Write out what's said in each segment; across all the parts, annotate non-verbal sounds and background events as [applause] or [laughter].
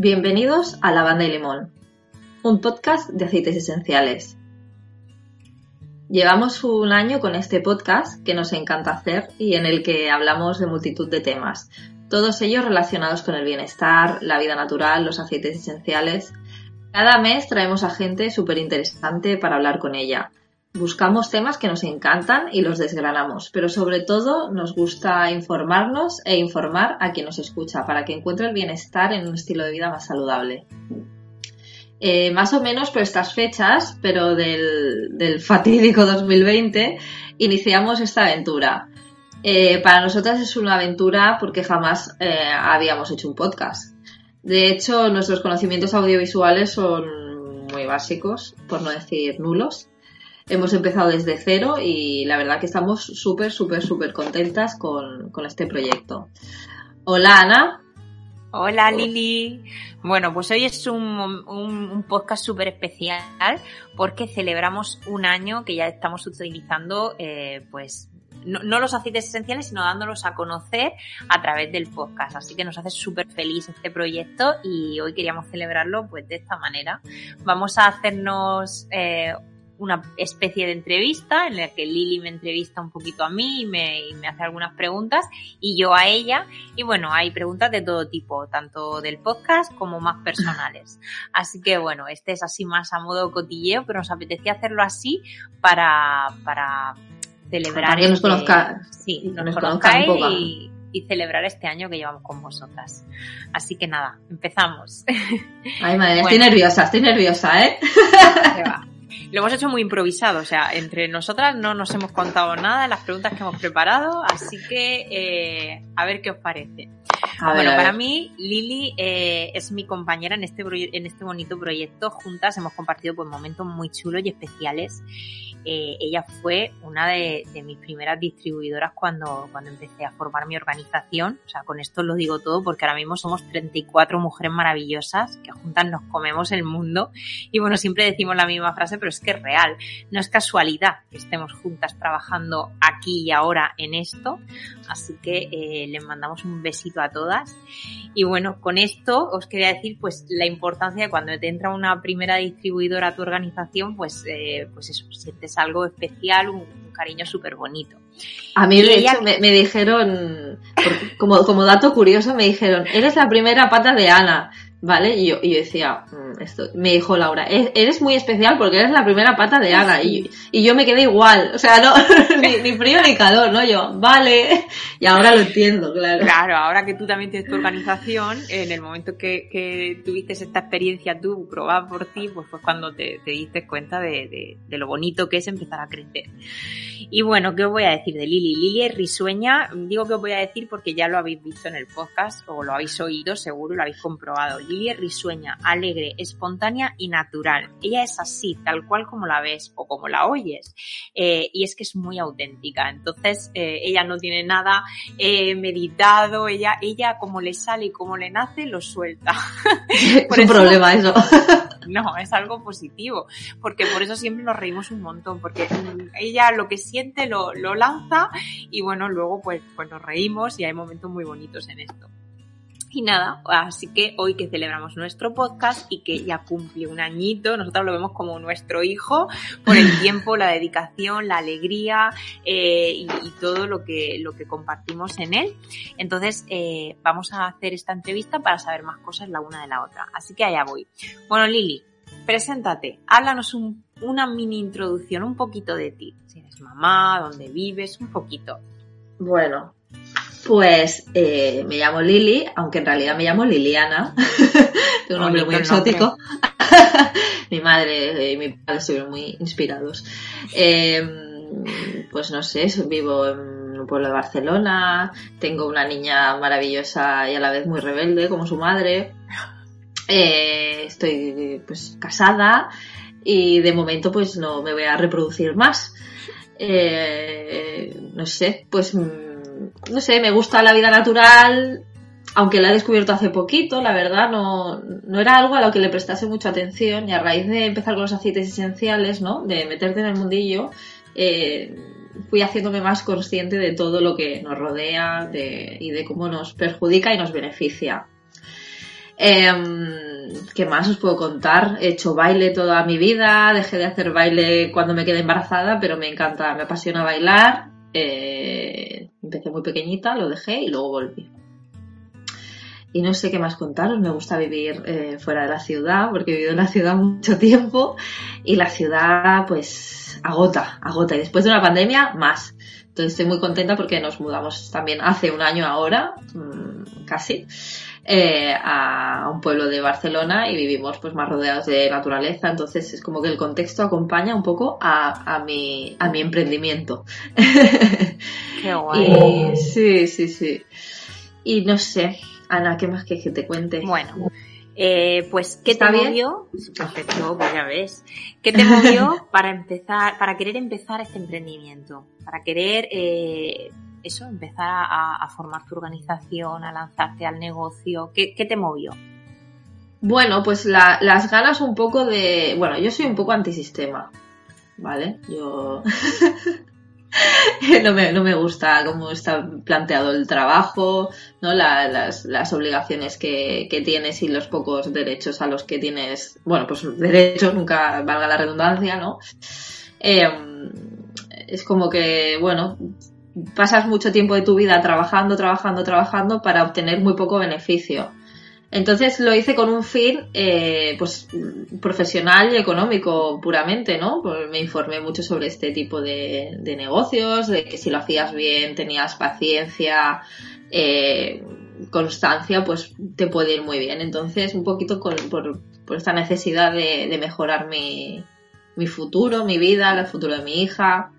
Bienvenidos a Lavanda y Limón, un podcast de aceites esenciales. Llevamos un año con este podcast que nos encanta hacer y en el que hablamos de multitud de temas, todos ellos relacionados con el bienestar, la vida natural, los aceites esenciales. Cada mes traemos a gente súper interesante para hablar con ella. Buscamos temas que nos encantan y los desgranamos, pero sobre todo nos gusta informarnos e informar a quien nos escucha para que encuentre el bienestar en un estilo de vida más saludable. Eh, más o menos por estas fechas, pero del, del fatídico [laughs] 2020, iniciamos esta aventura. Eh, para nosotras es una aventura porque jamás eh, habíamos hecho un podcast. De hecho, nuestros conocimientos audiovisuales son muy básicos, por no decir nulos. Hemos empezado desde cero y la verdad que estamos súper, súper, súper contentas con, este proyecto. Hola Ana. Hola Lili. Bueno, pues hoy es un podcast súper especial porque celebramos un año que ya estamos utilizando eh, pues no, los aceites esenciales, sino dándolos a conocer a través del podcast. Así que nos hace súper feliz este proyecto y hoy queríamos celebrarlo pues de esta manera. Vamos a hacernos eh, una especie de entrevista en la que Lili me entrevista un poquito a mí y me, y me, hace algunas preguntas y yo a ella. Y bueno, hay preguntas de todo tipo, tanto del podcast como más personales. Así que bueno, este es así más a modo cotilleo, pero nos apetecía hacerlo así para, para celebrar. Para que nos conozca. Sí, nos, nos conozca y, y, celebrar este año que llevamos con vosotras. Así que nada, empezamos. Ay, madre, bueno. estoy nerviosa, estoy nerviosa, ¿eh? [laughs] Lo hemos hecho muy improvisado, o sea, entre nosotras no nos hemos contado nada las preguntas que hemos preparado, así que eh, a ver qué os parece. A bueno, ver, para mí, Lili eh, es mi compañera en este, en este bonito proyecto. Juntas hemos compartido pues, momentos muy chulos y especiales. Eh, ella fue una de, de, mis primeras distribuidoras cuando, cuando empecé a formar mi organización. O sea, con esto lo digo todo porque ahora mismo somos 34 mujeres maravillosas que juntas nos comemos el mundo. Y bueno, siempre decimos la misma frase, pero es que es real. No es casualidad que estemos juntas trabajando aquí y ahora en esto. Así que eh, les mandamos un besito a todas. Y bueno, con esto os quería decir pues la importancia de cuando te entra una primera distribuidora a tu organización, pues, eh, pues eso, sientes algo especial, un, un cariño súper bonito. A mí, de ella... hecho, me, me dijeron, como, como dato curioso, me dijeron, eres la primera pata de Ana. ¿Vale? Y yo, y yo decía, esto, me dijo Laura, eres muy especial porque eres la primera pata de Ana. Y, y yo me quedé igual, o sea, no, [laughs] ni, ni, frío ni calor, ¿no? Yo, vale. Y ahora lo entiendo, claro. Claro, ahora que tú también tienes tu organización, en el momento que, que tuviste esta experiencia tú, probada por ti, pues fue cuando te, te diste cuenta de, de, de, lo bonito que es empezar a crecer. Y bueno, ¿qué os voy a decir de Lili? Lili es risueña, digo que os voy a decir porque ya lo habéis visto en el podcast o lo habéis oído, seguro lo habéis comprobado. Lili es risueña, alegre, espontánea y natural. Ella es así, tal cual como la ves o como la oyes. Eh, y es que es muy auténtica. Entonces, eh, ella no tiene nada eh, meditado, ella, ella como le sale y como le nace, lo suelta. [laughs] es un eso, problema eso. [laughs] no, es algo positivo. Porque por eso siempre nos reímos un montón. Porque ella lo que siente lo, lo lanza y bueno, luego pues, pues nos reímos y hay momentos muy bonitos en esto. Y nada, así que hoy que celebramos nuestro podcast y que ya cumple un añito, nosotros lo vemos como nuestro hijo por el [laughs] tiempo, la dedicación, la alegría eh, y, y, todo lo que, lo que compartimos en él. Entonces, eh, vamos a hacer esta entrevista para saber más cosas la una de la otra. Así que allá voy. Bueno, Lili, preséntate, háblanos un, una mini introducción, un poquito de ti. Si eres mamá, dónde vives, un poquito. Bueno, Pues eh, me llamo Lili, aunque en realidad me llamo Liliana. [laughs] Tengo un nombre muy exótico. [laughs] mi madre y mi padre estuvieron muy inspirados. Em, pues no sé, vivo en un pueblo de Barcelona, tengo una niña maravillosa y a la vez muy rebelde como su madre. Eh, estoy pues casada y de momento pues no me voy a reproducir más. Eh, no sé, pues no sé, me gusta la vida natural, aunque la he descubierto hace poquito, la verdad, no, no era algo a lo que le prestase mucha atención y a raíz de empezar con los aceites esenciales, ¿no? De meterte en el mundillo, eh, fui haciéndome más consciente de todo lo que nos rodea y de cómo nos perjudica y nos beneficia. Em, ¿Qué más os puedo contar? He hecho baile toda mi vida, dejé de hacer baile cuando me quedé embarazada, pero me encanta, me apasiona bailar. Eh, empecé muy pequeñita, lo dejé y luego volví. Y no sé qué más contaros, me gusta vivir eh, fuera de la ciudad, porque he vivido en la ciudad mucho tiempo y la ciudad pues agota, agota. Y después de una pandemia, más. Entonces estoy muy contenta porque nos mudamos también hace un año ahora, mm, casi. Eh, a un pueblo de Barcelona y vivimos pues más rodeados de naturaleza, entonces es como que el contexto acompaña un poco a, a, mi, a mi emprendimiento. [laughs] Qué guay. sí, sí, sí. Y no sé, Ana, ¿qué más que, que te cuente? Bueno, eh, pues, ¿qué te movió? Perfecto, pues ya ves. ¿Qué te movió [laughs] para empezar, para querer empezar este emprendimiento? Para querer eh, eso, empezar a, formar tu organización, a lanzarte al negocio? ¿Qué, te movió? Bueno, pues las ganas un poco de... Bueno, yo soy un poco antisistema, ¿vale? Yo... [laughs] [laughs] no, me, no, me, gusta cómo está planteado el trabajo, ¿no? las, las, obligaciones que, que, tienes y los pocos derechos a los que tienes. Bueno, pues derechos, nunca valga la redundancia, ¿no? Em, es como que, bueno, pasas mucho tiempo de tu vida trabajando, trabajando, trabajando para obtener muy poco beneficio. Entonces lo hice con un fin eh, pues profesional y económico puramente, ¿no? Pues me informé mucho sobre este tipo de, negocios, de que si lo hacías bien, tenías paciencia, eh, constancia, pues te puede ir muy bien. Entonces, un poquito por, por, esta necesidad de, de mejorar mi, mi futuro, mi vida, el futuro de mi hija,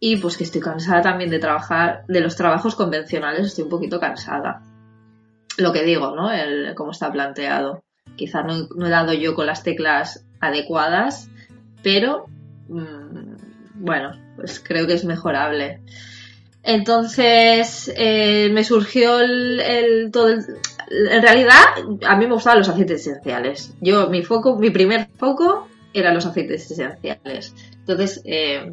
y pues que estoy cansada también de trabajar, de los trabajos convencionales, estoy un poquito cansada. Lo que digo, ¿no? El, cómo está planteado. Quizá no, he dado yo con las teclas adecuadas, pero mm, bueno, pues creo que es mejorable. Entonces eh, me surgió el, todo en realidad a mí me gustaban los aceites esenciales. Yo mi foco, mi primer foco eran los aceites esenciales. Entonces, eh,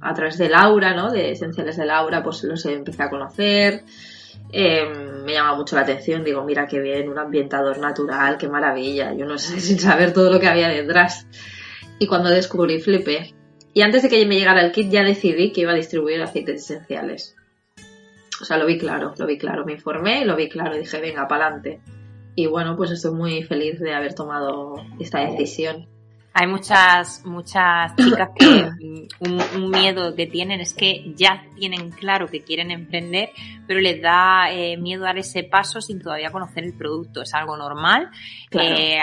a través de Laura, ¿no? De Esenciales de Laura, pues los empecé a conocer. Eh, me llama mucho la atención, digo, mira qué bien, un ambientador natural, qué maravilla. Yo no sé [laughs] sin saber todo lo que había detrás. Y cuando descubrí flipé. Y antes de que me llegara el kit ya decidí que iba a distribuir aceites esenciales. O sea, lo vi claro, lo vi claro. Me informé lo vi claro. Dije, venga, para adelante. Y bueno, pues estoy muy feliz de haber tomado esta decisión. Hay muchas, muchas chicas que [clears throat] un, miedo que tienen es que ya tienen claro que quieren emprender, pero les da eh, miedo dar ese paso sin todavía conocer el producto. Es algo normal. Eh,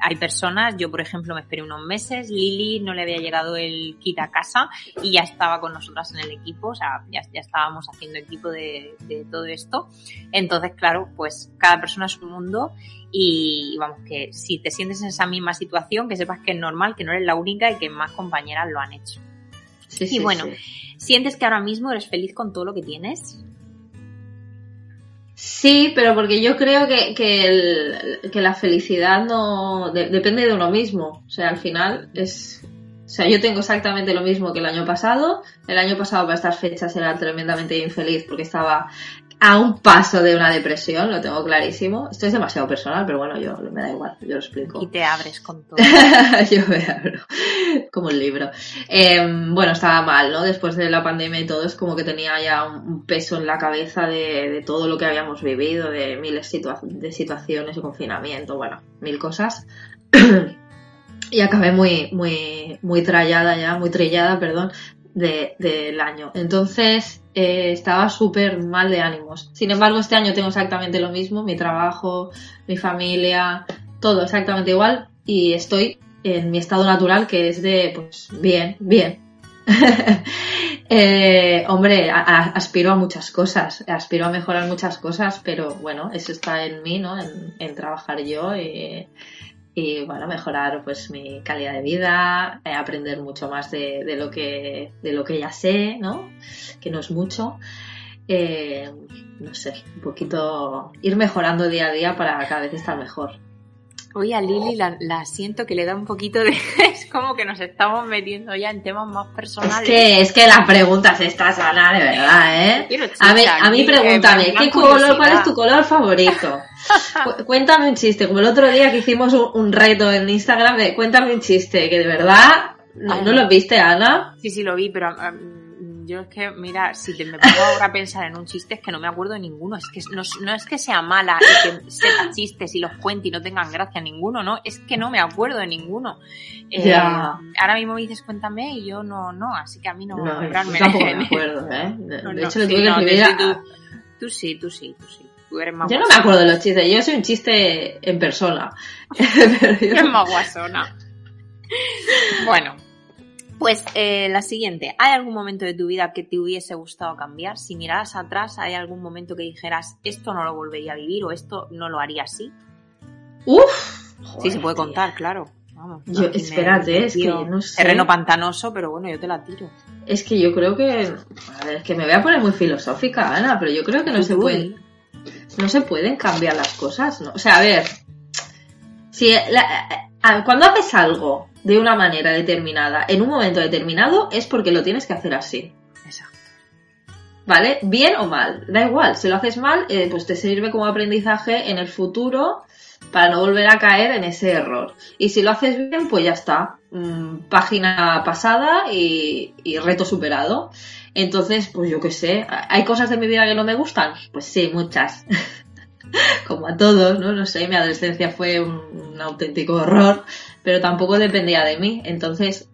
hay personas, yo por ejemplo me esperé unos meses, Lili no le había llegado el kit a casa y ya estaba con nosotras en el equipo, o sea, ya, ya estábamos haciendo equipo de, de todo esto. Entonces, claro, pues cada persona es un mundo y vamos, que si te sientes en esa misma situación, que sepas que es normal, que no eres la única y que más compañeras lo han hecho. y bueno, ¿sientes que ahora mismo eres feliz con todo lo que tienes? Sí, pero porque yo creo que, que, la felicidad no depende de uno mismo. O sea, al final es. O sea, yo tengo exactamente lo mismo que el año pasado. El año pasado para estas fechas era tremendamente infeliz porque estaba a un paso de una depresión, lo tengo clarísimo. Esto es demasiado personal, pero bueno, yo me da igual, yo lo explico. Y te abres con todo. [laughs] yo me abro, como un libro. Em, bueno, estaba mal, ¿no? Después de la pandemia y todo, es como que tenía ya un peso en la cabeza de, todo lo que habíamos vivido, de miles de situaciones de confinamiento, bueno, mil cosas. [clears throat] y acabé muy, muy, muy trallada ya, muy trillada, perdón, del año. Entonces eh, estaba súper mal de ánimos. Sin embargo, este año tengo exactamente lo mismo, mi trabajo, mi familia, todo exactamente igual y estoy en mi estado natural que es de, pues, bien, bien. [laughs] eh, hombre, aspiro a muchas cosas, aspiro a mejorar muchas cosas, pero bueno, eso está en mí, ¿no? En, trabajar yo y, bueno, mejorar pues mi calidad de vida, eh, aprender mucho más de, de, lo que, de lo que ya sé, ¿no? Que no es mucho. Eh, no sé, un poquito ir mejorando día a día para cada vez estar mejor. Oye, a Lili la, siento que le da un poquito de... [laughs] es como que nos estamos metiendo ya en temas más personales. Es que, es que las preguntas estas, Ana, de verdad, ¿eh? a, mí, a mí pregúntame, ¿qué color, ¿cuál es tu color favorito? [laughs] cuéntame un chiste, como el otro día que hicimos un, reto en Instagram de cuéntame un chiste, que de verdad... ¿No, ¿no lo viste, Ana? Sí, sí, lo vi, pero... Um, yo es que, mira, si te me pongo ahora a pensar en un chiste, es que no me acuerdo de ninguno. Es que no, es que sea mala y que sepa chistes y los cuente y no tengan gracia ninguno, ¿no? Es que no me acuerdo de ninguno. Eh, ahora mismo me dices cuéntame y yo no, no, así que a mí no, no me tampoco me [laughs] acuerdo, ¿eh? De, hecho, le tuve que escribir a... Tú, sí, tú sí, tú sí. Tú eres más yo no me acuerdo de los chistes, yo soy un chiste en persona. [laughs] [laughs] Eres más guasona. Bueno, pues eh, la siguiente, ¿hay algún momento de tu vida que te hubiese gustado cambiar? Si miraras atrás, ¿hay algún momento que dijeras, esto no lo volvería a vivir o esto no lo haría así? Uf. sí, se puede contar, claro. Vamos, yo, espérate, es que no sé. Terreno pantanoso, pero bueno, yo te la tiro. Es que yo creo que. A ver, es que me voy a poner muy filosófica, Ana, pero yo creo que no se puede. No se pueden cambiar las cosas, ¿no? O sea, a ver. Si cuando haces algo de una manera determinada en un momento determinado es porque lo tienes que hacer así. Exacto. ¿Vale? Bien o mal, da igual. Si lo haces mal, eh, pues te sirve como aprendizaje en el futuro para no volver a caer en ese error. Y si lo haces bien, pues ya está. Mm, página pasada y, y, reto superado. Entonces, pues yo qué sé, ¿hay cosas de mi vida que no me gustan? Pues sí, muchas. [laughs] Como a todos, ¿no? No sé, mi adolescencia fue un auténtico horror pero tampoco dependía de mí. Entonces,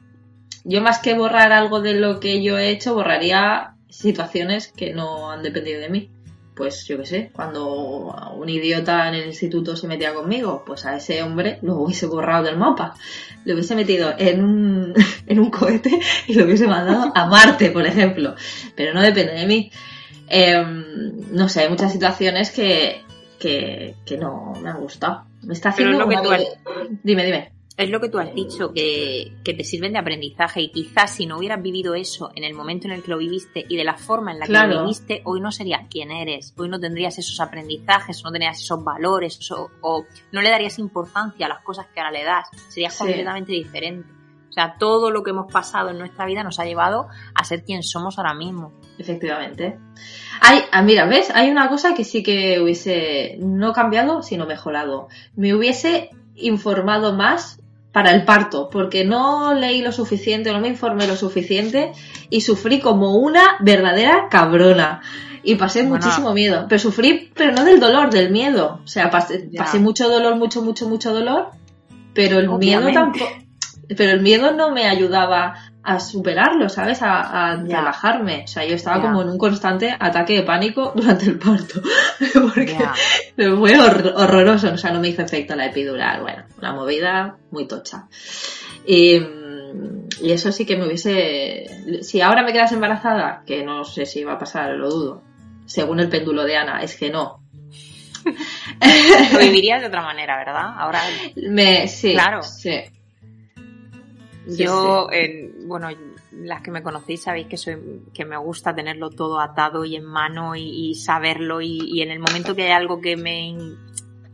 yo más que borrar algo de lo que yo he hecho, borraría situaciones que no han dependido de mí. Pues yo qué sé, cuando un idiota en el instituto se metía conmigo, pues a ese hombre lo hubiese borrado del mapa. Lo hubiese metido en un, [laughs] en un cohete y lo hubiese mandado a Marte, por ejemplo. Pero no depende de mí. Em, no sé, hay muchas situaciones que, que, no me han gustado. Me está haciendo... lo que tú Dime, dime es lo que tú has dicho, que, te sirven de aprendizaje y quizás si no hubieras vivido eso en el momento en el que lo viviste y de la forma en la que lo viviste, hoy no serías quien eres, hoy no tendrías esos aprendizajes, no tendrías esos valores o, no le darías importancia a las cosas que ahora le das, serías completamente diferente. O sea, todo lo que hemos pasado en nuestra vida nos ha llevado a ser quien somos ahora mismo. Efectivamente. Hay, ah, mira, ¿ves? Hay una cosa que sí que hubiese no cambiado, sino mejorado. Me hubiese informado más para el parto, porque no leí lo suficiente, no me informé lo suficiente y sufrí como una verdadera cabrona. Y pasé muchísimo miedo. Pero sufrí, pero no del dolor, del miedo. O sea, pasé, mucho dolor, mucho, mucho, mucho dolor, pero el miedo tampoco. Pero el miedo no me ayudaba a superarlo, ¿sabes? A, relajarme. O sea, yo estaba como en un constante ataque de pánico [laughs] durante el parto. [laughs] Porque [laughs] fue horroroso. O sea, no me hizo efecto la epidural. Bueno, una movida muy tocha. Y, y, eso sí que me hubiese... Si ahora me quedas embarazada, que no sé si va a pasar, lo dudo. Según el péndulo de Ana, es que no. lo vivirías de otra manera, ¿verdad? Ahora... Me, sí, claro. Sí. Yo, bueno, las que me conocéis sabéis que soy, que me gusta tenerlo todo atado y en mano y, saberlo y, en el momento que hay algo que me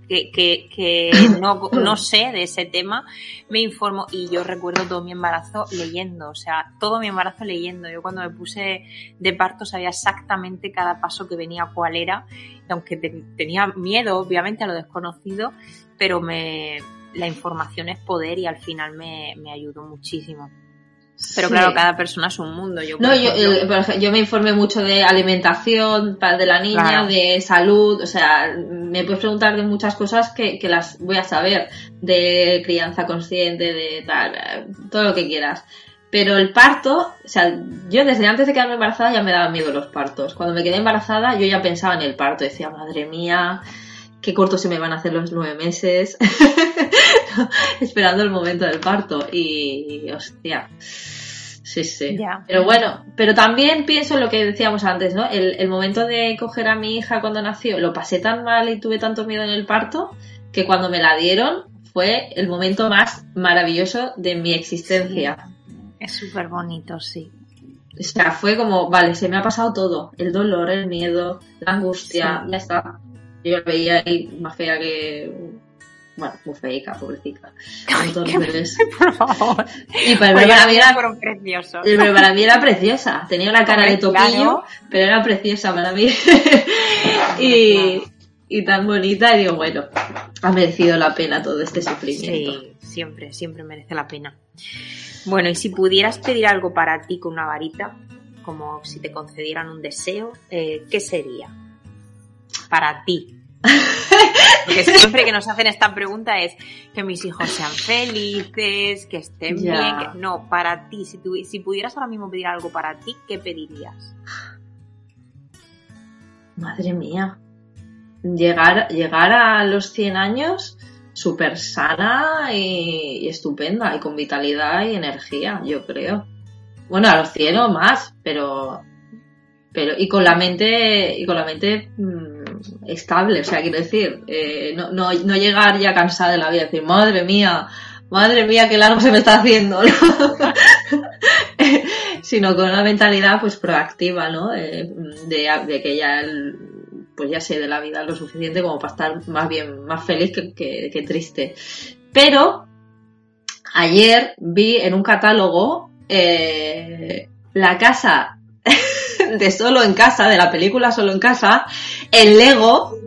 que, que, [coughs] no, no, sé de ese tema, me informo. Y yo recuerdo todo mi embarazo leyendo, o sea, todo mi embarazo leyendo. Yo cuando me puse de parto sabía exactamente cada paso que venía cuál era, y aunque tenía miedo obviamente a lo desconocido, pero me, la información es poder y al final me, ayudó muchísimo. Pero claro, cada persona es un mundo. Yo, no, yo, eh, yo, me informé mucho de alimentación de la niña, de salud, o sea, me puedes preguntar de muchas cosas que, que, las voy a saber, de crianza consciente, de tal, todo lo que quieras. Pero el parto, o sea, yo desde antes de quedarme embarazada ya me daban miedo los partos. Cuando me quedé embarazada yo ya pensaba en el parto, decía, madre mía, qué corto se me van a hacer los nueve meses, [laughs] esperando el momento del parto. Y, hostia, sí, sí. Pero bueno, pero también pienso en lo que decíamos antes, ¿no? El, el momento de coger a mi hija cuando nació, lo pasé tan mal y tuve tanto miedo en el parto, que cuando me la dieron fue el momento más maravilloso de mi existencia. Es súper bonito, sí. O sea, fue como, vale, se me ha pasado todo. El dolor, el miedo, la angustia, ya está. Yo la veía ahí más fea que... Bueno, muy feica, pobrecita. Entonces... [laughs] Por favor. Y para, pues para mí era... precioso. Para mí era preciosa. Tenía una cara de toquillo, pero era preciosa para mí. [laughs] y, y tan bonita. Y digo, bueno, ha merecido la pena todo este sufrimiento. Sí, siempre, siempre merece la pena. Bueno, y si pudieras pedir algo para ti con una varita, como si te concedieran un deseo, eh, ¿qué sería? Para ti. Porque [laughs] siempre que nos hacen esta pregunta es que mis hijos sean felices, que estén bien. No, para ti, si, si pudieras ahora mismo pedir algo para ti, ¿qué pedirías? Madre mía. Llegar, llegar a los 100 años súper sana y, estupenda y con vitalidad y energía, yo creo. Bueno, a los cielos más, pero pero y con la mente y con la mente mm, estable, o sea, quiero decir, eh, no, no, no, llegar ya cansada de la vida, decir, madre mía, madre mía, qué largo se me está haciendo, [laughs] sino con una mentalidad pues proactiva, ¿no? Eh, de, que ya pues ya sé de la vida lo suficiente como para estar más bien, más feliz que, triste. Pero ayer vi en un catálogo eh, la casa [laughs] de Solo en Casa, de la película Solo en Casa, el Lego.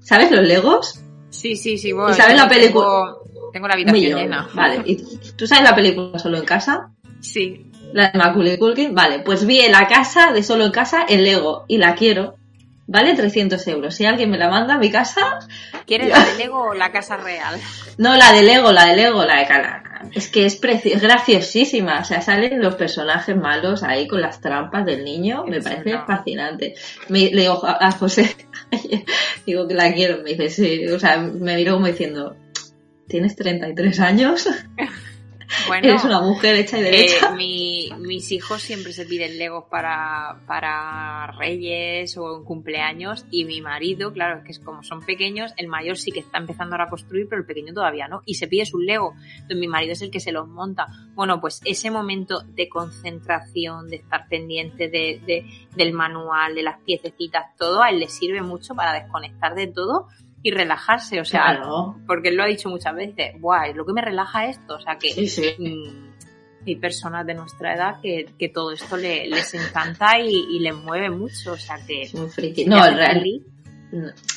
¿Sabes los Legos? Sí, sí, sí. Bueno, ¿Y sabes la película? Tengo, la habitación llena. Vale. ¿Y tú sabes la película Solo en Casa? Sí. La de Macaulay Culkin. Vale, pues vi en la casa de Solo en Casa el Lego y la quiero. Vale 300 euros. Si alguien me la manda a mi casa. ¿Quieres la de Lego o la casa real? No, la de Lego, la de Lego, la de Cana. Es que es, es graciosísima. O sea, salen los personajes malos ahí con las trampas del niño. Me parece fascinante. Me, le digo a José, [laughs] digo que la quiero. Me dice, sí. O sea, me miró como diciendo, ¿tienes 33 años? [laughs] Bueno, Eres una mujer hecha y derecha. Eh, mis hijos siempre se piden legos para, para reyes o en cumpleaños y mi marido, claro, es que es como son pequeños, el mayor sí que está empezando ahora a construir, pero el pequeño todavía no. Y se pide su lego. Entonces mi marido es el que se los monta. Bueno, pues ese momento de concentración, de estar pendiente de, de, del manual, de las piececitas, todo, a él le sirve mucho para desconectar de todo y relajarse, o sea, porque él lo ha dicho muchas veces, guay, lo que me relaja esto, o sea que mm, hay personas de nuestra edad que, que todo esto le, les encanta y, les mueve mucho, o sea que... No, en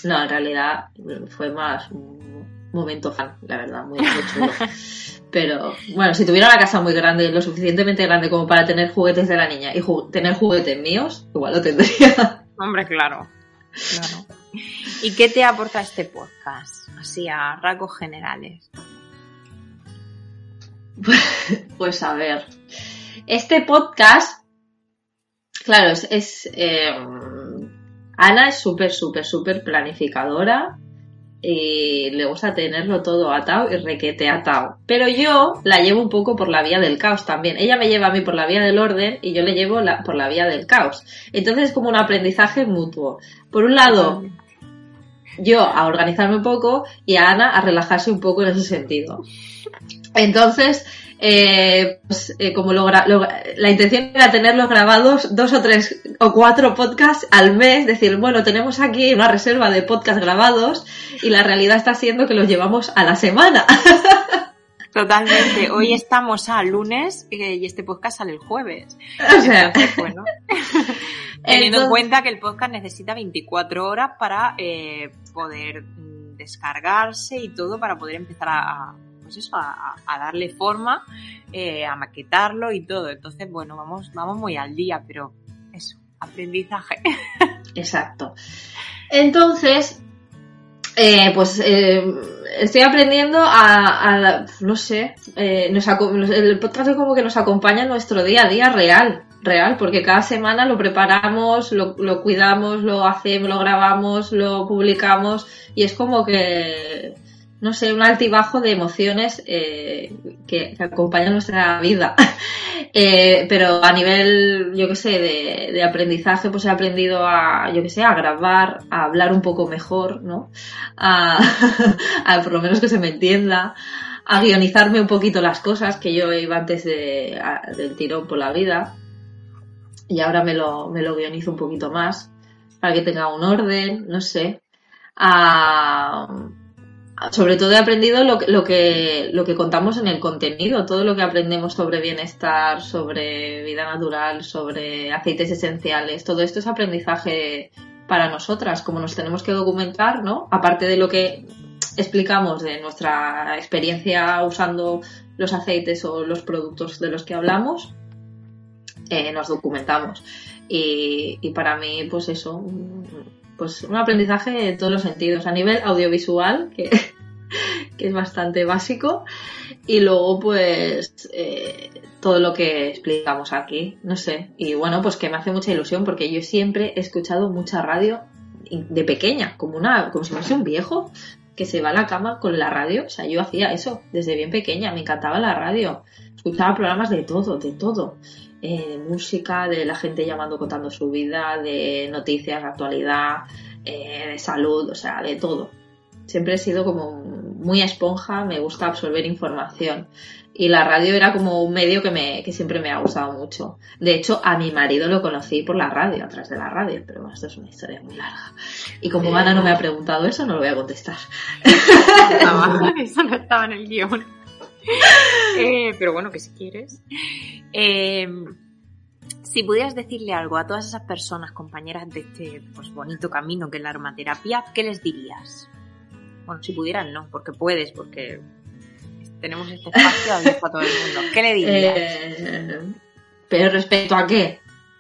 no, en realidad fue más un momento fan, la verdad, muy, chulo. [laughs] Pero bueno, si tuviera una casa muy grande, lo suficientemente grande como para tener juguetes de la niña y tener juguetes míos, igual lo tendría. Hombre, claro. Claro. ¿Y qué te aporta este podcast? Así a rasgos generales. [laughs] Pues a ver. Este podcast, claro, es. Eh, Ana es súper, súper, súper planificadora y le gusta tenerlo todo atado y requete atado. Pero yo la llevo un poco por la vía del caos también. Ella me lleva a mí por la vía del orden y yo le llevo por la vía del caos. Entonces es como un aprendizaje mutuo. Por un lado, yo a organizarme un poco y a Ana a relajarse un poco en ese sentido. Entonces, eh, pues, eh, como la intención era tenerlos grabados dos o tres o cuatro podcasts al mes, decir, bueno, tenemos aquí una reserva de podcasts grabados y la realidad está siendo que los llevamos a la semana. [laughs] Totalmente. Hoy estamos a lunes eh, y este podcast sale el jueves. O sea, bueno. [laughs] Teniendo en cuenta que el podcast necesita 24 horas para eh, poder mm, descargarse y todo para poder empezar a, pues eso, a, darle forma, eh, a maquetarlo y todo. Entonces, bueno, vamos, vamos muy al día, pero eso, aprendizaje. [laughs] Exacto. Entonces, Eh, pues eh, estoy aprendiendo a, no sé, eh, el podcast es como que nos acompaña en nuestro día a día real, real, porque cada semana lo preparamos, lo, lo cuidamos, lo hacemos, lo grabamos, lo publicamos y es como que no sé, un altibajo de emociones eh, que, acompañan nuestra vida. [laughs] Eh, pero a nivel, yo qué sé, de, aprendizaje, pues he aprendido a, yo qué sé, a grabar, a hablar un poco mejor, ¿no? [laughs] A, por lo menos que se me entienda, a guionizarme un poquito las cosas que yo iba antes de, del tirón por la vida. Y ahora me lo, me lo guionizo un poquito más, para que tenga un orden, no sé. A, sobre todo he aprendido lo, lo, que, lo que contamos en el contenido, todo lo que aprendemos sobre bienestar, sobre vida natural, sobre aceites esenciales, todo esto es aprendizaje para nosotras, como nos tenemos que documentar, ¿no? Aparte de lo que explicamos de nuestra experiencia usando los aceites o los productos de los que hablamos, eh, nos documentamos. Y, y para mí, pues eso, pues un aprendizaje en todos los sentidos, a nivel audiovisual, que, [laughs] que es bastante básico, y luego pues eh, todo lo que explicamos aquí, no sé, y bueno, pues que me hace mucha ilusión porque yo siempre he escuchado mucha radio de pequeña, como una, como si fuese un viejo que se va a la cama con la radio, o sea, yo hacía eso desde bien pequeña, me encantaba la radio, escuchaba programas de todo, de todo. Eh, de música, de la gente llamando contando su vida, de noticias, actualidad, eh, de salud, o sea, de todo. Siempre he sido como muy esponja, me gusta absorber información. Y la radio era como un medio que, me, que siempre me ha gustado mucho. De hecho, a mi marido lo conocí por la radio, a través de la radio, pero bueno, esto es una historia muy larga. Y como Ana no me ha preguntado eso, no lo voy a contestar. [laughs] eso no estaba en el guion. [laughs] Eh, pero bueno, que si quieres. Eh, si pudieras decirle algo a todas esas personas, compañeras de este pues, bonito camino que es la aromaterapia, ¿qué les dirías? Bueno, si pudieran, no, porque puedes, porque tenemos este espacio abierto a todo el mundo. ¿Qué le dirías? Eh, pero respecto a qué?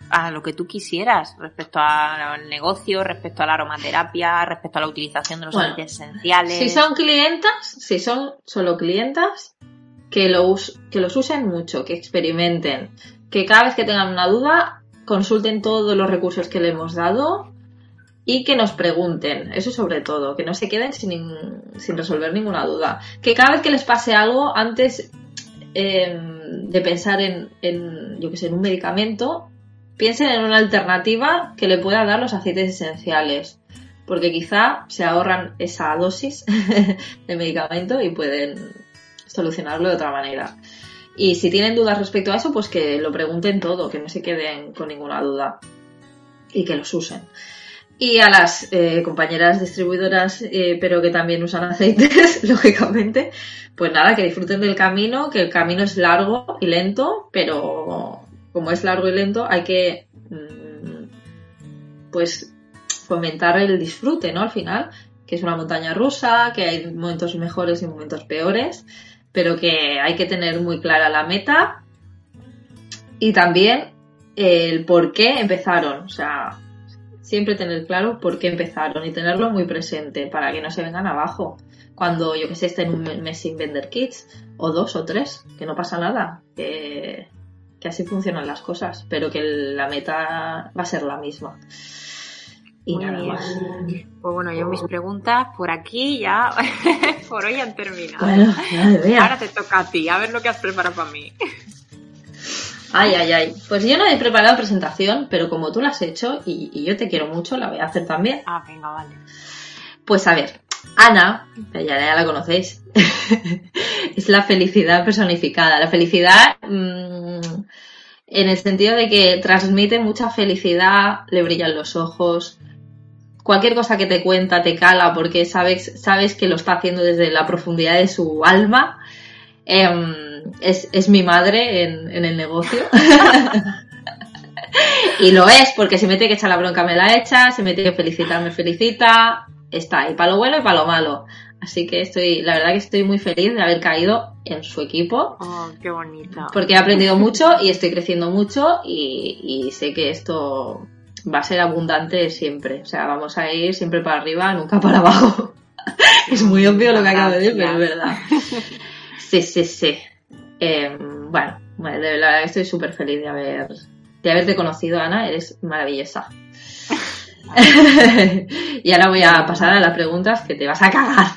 A lo que tú quisieras, respecto al negocio, respecto a la aromaterapia, respecto a la utilización de los aceites esenciales. Si son clientas, si son solo clientas, que, que los usen mucho, que experimenten, que cada vez que tengan una duda consulten todos los recursos que le hemos dado y que nos pregunten, eso sobre todo, que no se queden sin, sin resolver ninguna duda. Que cada vez que les pase algo, antes em, de pensar en, en, yo que sé, en un medicamento, piensen en una alternativa que le pueda dar los aceites esenciales. Porque quizá se ahorran esa dosis [laughs] de medicamento y pueden solucionarlo de otra manera. Y si tienen dudas respecto a eso, pues que lo pregunten todo, que no se queden con ninguna duda y que los usen. Y a las eh, compañeras distribuidoras, eh, pero que también usan [laughs] aceites, lógicamente, pues nada, que disfruten del camino, que el camino es largo y lento, pero como es largo y lento, hay que, mm, pues, fomentar el disfrute, ¿no? Al final, que es una montaña rusa, que hay momentos mejores y momentos peores, pero que hay que tener muy clara la meta y también el por qué empezaron. O sea, siempre tener claro por qué empezaron y tenerlo muy presente para que no se vengan abajo. Cuando yo que sé, estén un mes sin vender kits, o dos o tres, que no pasa nada, que, que así funcionan las cosas, pero que la meta va a ser la misma. Y nada más. Pues bueno, yo mis preguntas por aquí ya, [laughs] por hoy han terminado. Ahora te toca a ti, a ver lo que has preparado para mí. Ay, ay, ay. Pues yo no he preparado presentación, pero como tú la has hecho y, yo te quiero mucho, la voy a hacer también. Ah, venga, vale. Pues a ver, Ana, ya, ya la conocéis, [laughs] es la felicidad personificada. La felicidad mm, en el sentido de que transmite mucha felicidad, le brillan los ojos, cualquier cosa que te cuenta te cala porque sabes, sabes que lo está haciendo desde la profundidad de su alma. Em, es, mi madre en, el negocio. [laughs] y lo es, porque si me tiene que echar la bronca me la echa, si me tiene que felicitar me felicita, está ahí, para lo bueno y para lo malo. Así que estoy, la verdad que estoy muy feliz de haber caído en su equipo. Oh, qué bonito. Porque he aprendido mucho y estoy creciendo mucho y sé que esto va a ser abundante siempre. O sea, vamos a ir siempre para arriba, nunca para abajo. [laughs] es muy obvio lo que acabo de decir, pero es verdad. Sí, sí, sí. Eh, bueno, de verdad estoy súper feliz de haber de haberte conocido, Ana. Eres maravillosa. [laughs] y ahora voy a pasar a las preguntas que te vas a cagar.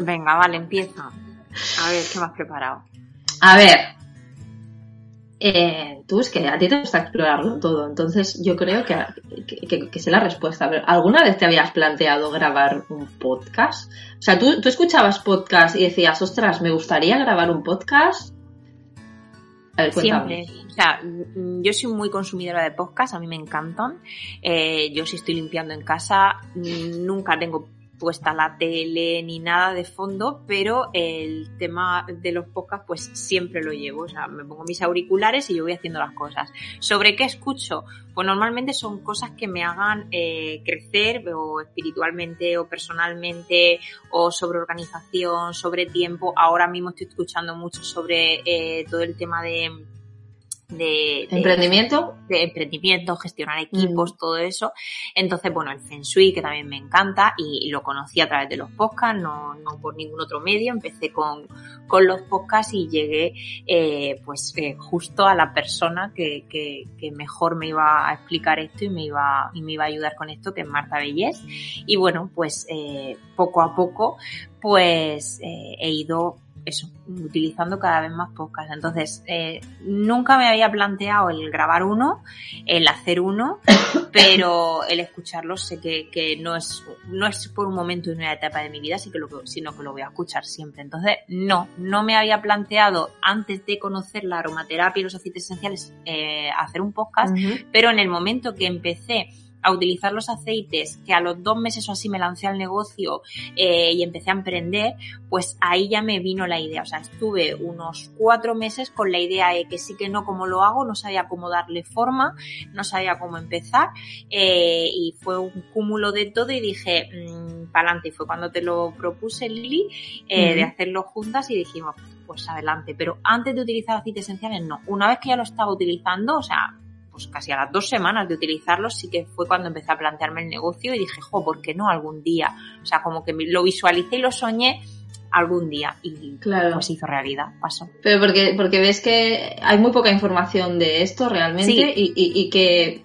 Venga, vale, empieza. A ver, ¿qué me has preparado? A ver. Eh, tú es que a ti te gusta explorarlo todo, entonces yo creo que, que, sé la respuesta. ¿Alguna vez te habías planteado grabar un podcast? O sea, ¿tú, tú escuchabas podcast y decías, ostras, me gustaría grabar un podcast. Siempre. O sea, mm, yo soy muy consumidora de podcast, a mí me encantan. Eh, yo si estoy limpiando en casa, mm, nunca tengo puesta la tele ni nada de fondo, pero el tema de los podcasts pues siempre lo llevo, o sea, me pongo mis auriculares y yo voy haciendo las cosas. ¿Sobre qué escucho? Pues normalmente son cosas que me hagan eh, crecer o espiritualmente o personalmente o sobre organización, sobre tiempo. Ahora mismo estoy escuchando mucho sobre eh, todo el tema de de, emprendimiento de emprendimiento gestionar equipos mm. todo eso. Entonces bueno el feng shui que también me encanta y, lo conocí a través de los podcasts no, no por ningún otro medio. Empecé con, con los podcasts y llegué eh, pues eh, justo a la persona que, que, que, mejor me iba a explicar esto y me iba y me iba a ayudar con esto que es Marta Bellés y bueno pues eh, poco a poco pues he ido eso, utilizando cada vez más podcasts. Entonces, eh, nunca me había planteado el grabar uno, el hacer uno, [coughs] pero el escucharlo sé que, que, no es no es por un momento y una etapa de mi vida, sino que, lo, sino que lo voy a escuchar siempre. Entonces, no, no me había planteado antes de conocer la aromaterapia y los aceites esenciales eh, hacer un podcast, pero en el momento que empecé a utilizar los aceites, que a los dos meses o así me lancé al negocio eh, y empecé a emprender, pues ahí ya me vino la idea. O sea, estuve unos cuatro meses con la idea de que sí que no como lo hago, no sabía cómo darle forma, no sabía cómo empezar eh, y fue un cúmulo de todo y dije, mmm, para adelante. Y fue cuando te lo propuse, Lili, eh, de hacerlo juntas y dijimos, pues adelante. Pero antes de utilizar aceites esenciales, no. Una vez que ya lo estaba utilizando, o sea, pues casi a las dos semanas de utilizarlos, sí que fue cuando empecé a plantearme el negocio y dije, jo, ¿por qué no algún día? O sea, como que lo visualicé y lo soñé algún día y claro. pues hizo realidad, pasó. Pero porque, porque ves que hay muy poca información de esto realmente y, y, que,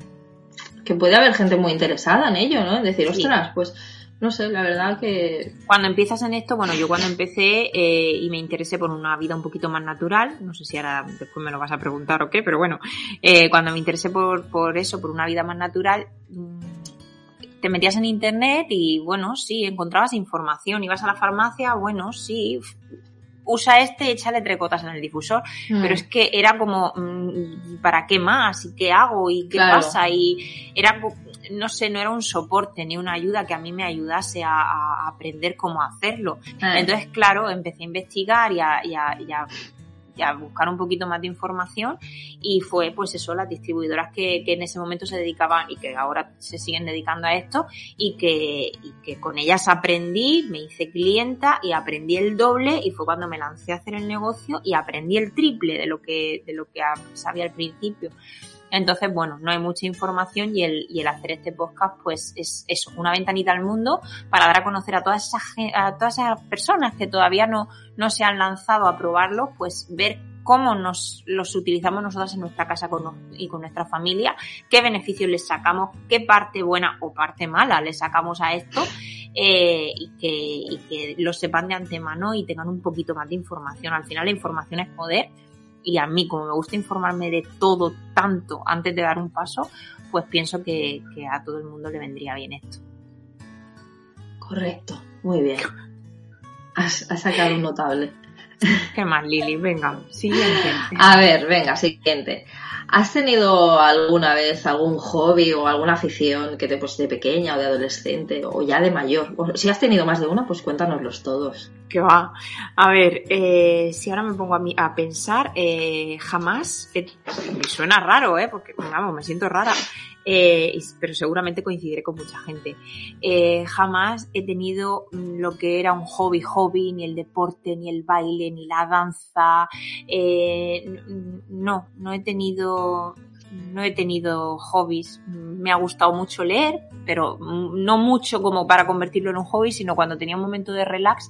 que puede haber gente muy interesada en ello, ¿no? Es decir, ostras, pues no sé, la verdad que... Cuando empiezas en esto, bueno, yo cuando empecé eh, y me interesé por una vida un poquito más natural, no sé si ahora después me lo vas a preguntar o qué, pero bueno, eh, cuando me interesé por, por eso, por una vida más natural, mm, te metías en internet y bueno, sí, encontrabas información, ibas a la farmacia, bueno, sí, usa este, échale tres gotas en el difusor, mm. pero es que era como, mm, ¿para qué más? ¿Y qué hago? ¿Y qué pasa? Y era no sé, no era un soporte ni una ayuda que a mí me ayudase a, aprender cómo hacerlo. Ah. Entonces, claro, empecé a investigar y a, y a, buscar un poquito más de información y fue pues eso, las distribuidoras que, en ese momento se dedicaban y que ahora se siguen dedicando a esto y que, y que con ellas aprendí, me hice clienta y aprendí el doble y fue cuando me lancé a hacer el negocio y aprendí el triple de lo que, de lo que sabía al principio. Entonces, bueno, no hay mucha información y el, y el hacer este podcast, pues es eso, una ventanita al mundo para dar a conocer a todas esas, a todas esas personas que todavía no, no se han lanzado a probarlo, pues ver cómo nos los utilizamos nosotros en nuestra casa con, y con nuestra familia, qué beneficios les sacamos, qué parte buena o parte mala les sacamos a esto eh, y, que, y que lo sepan de antemano y tengan un poquito más de información. Al final la información es poder y a mí, como me gusta informarme de todo tanto antes de dar un paso, pues pienso que, a todo el mundo le vendría bien esto. Correcto, muy bien. Has, sacado un notable. [laughs] ¿Qué más, Lili? Venga, siguiente. A ver, venga, siguiente. ¿Has tenido alguna vez algún hobby o alguna afición que te pues de pequeña o de adolescente o ya de mayor? si has tenido más de una, pues cuéntanoslos todos. Que va. A ver, eh, si ahora me pongo a, mí, a pensar, eh, jamás, me suena raro, ¿eh? Porque, vamos, me siento rara. Eh, pero seguramente coincidiré con mucha gente. Eh, jamás he tenido mm, lo que era un hobby hobby, ni el deporte, ni el baile, ni la danza. Eh, no, no he tenido no he tenido hobbies. Me ha gustado mucho leer, pero no mucho como para convertirlo en un hobby, sino cuando tenía un momento de relax,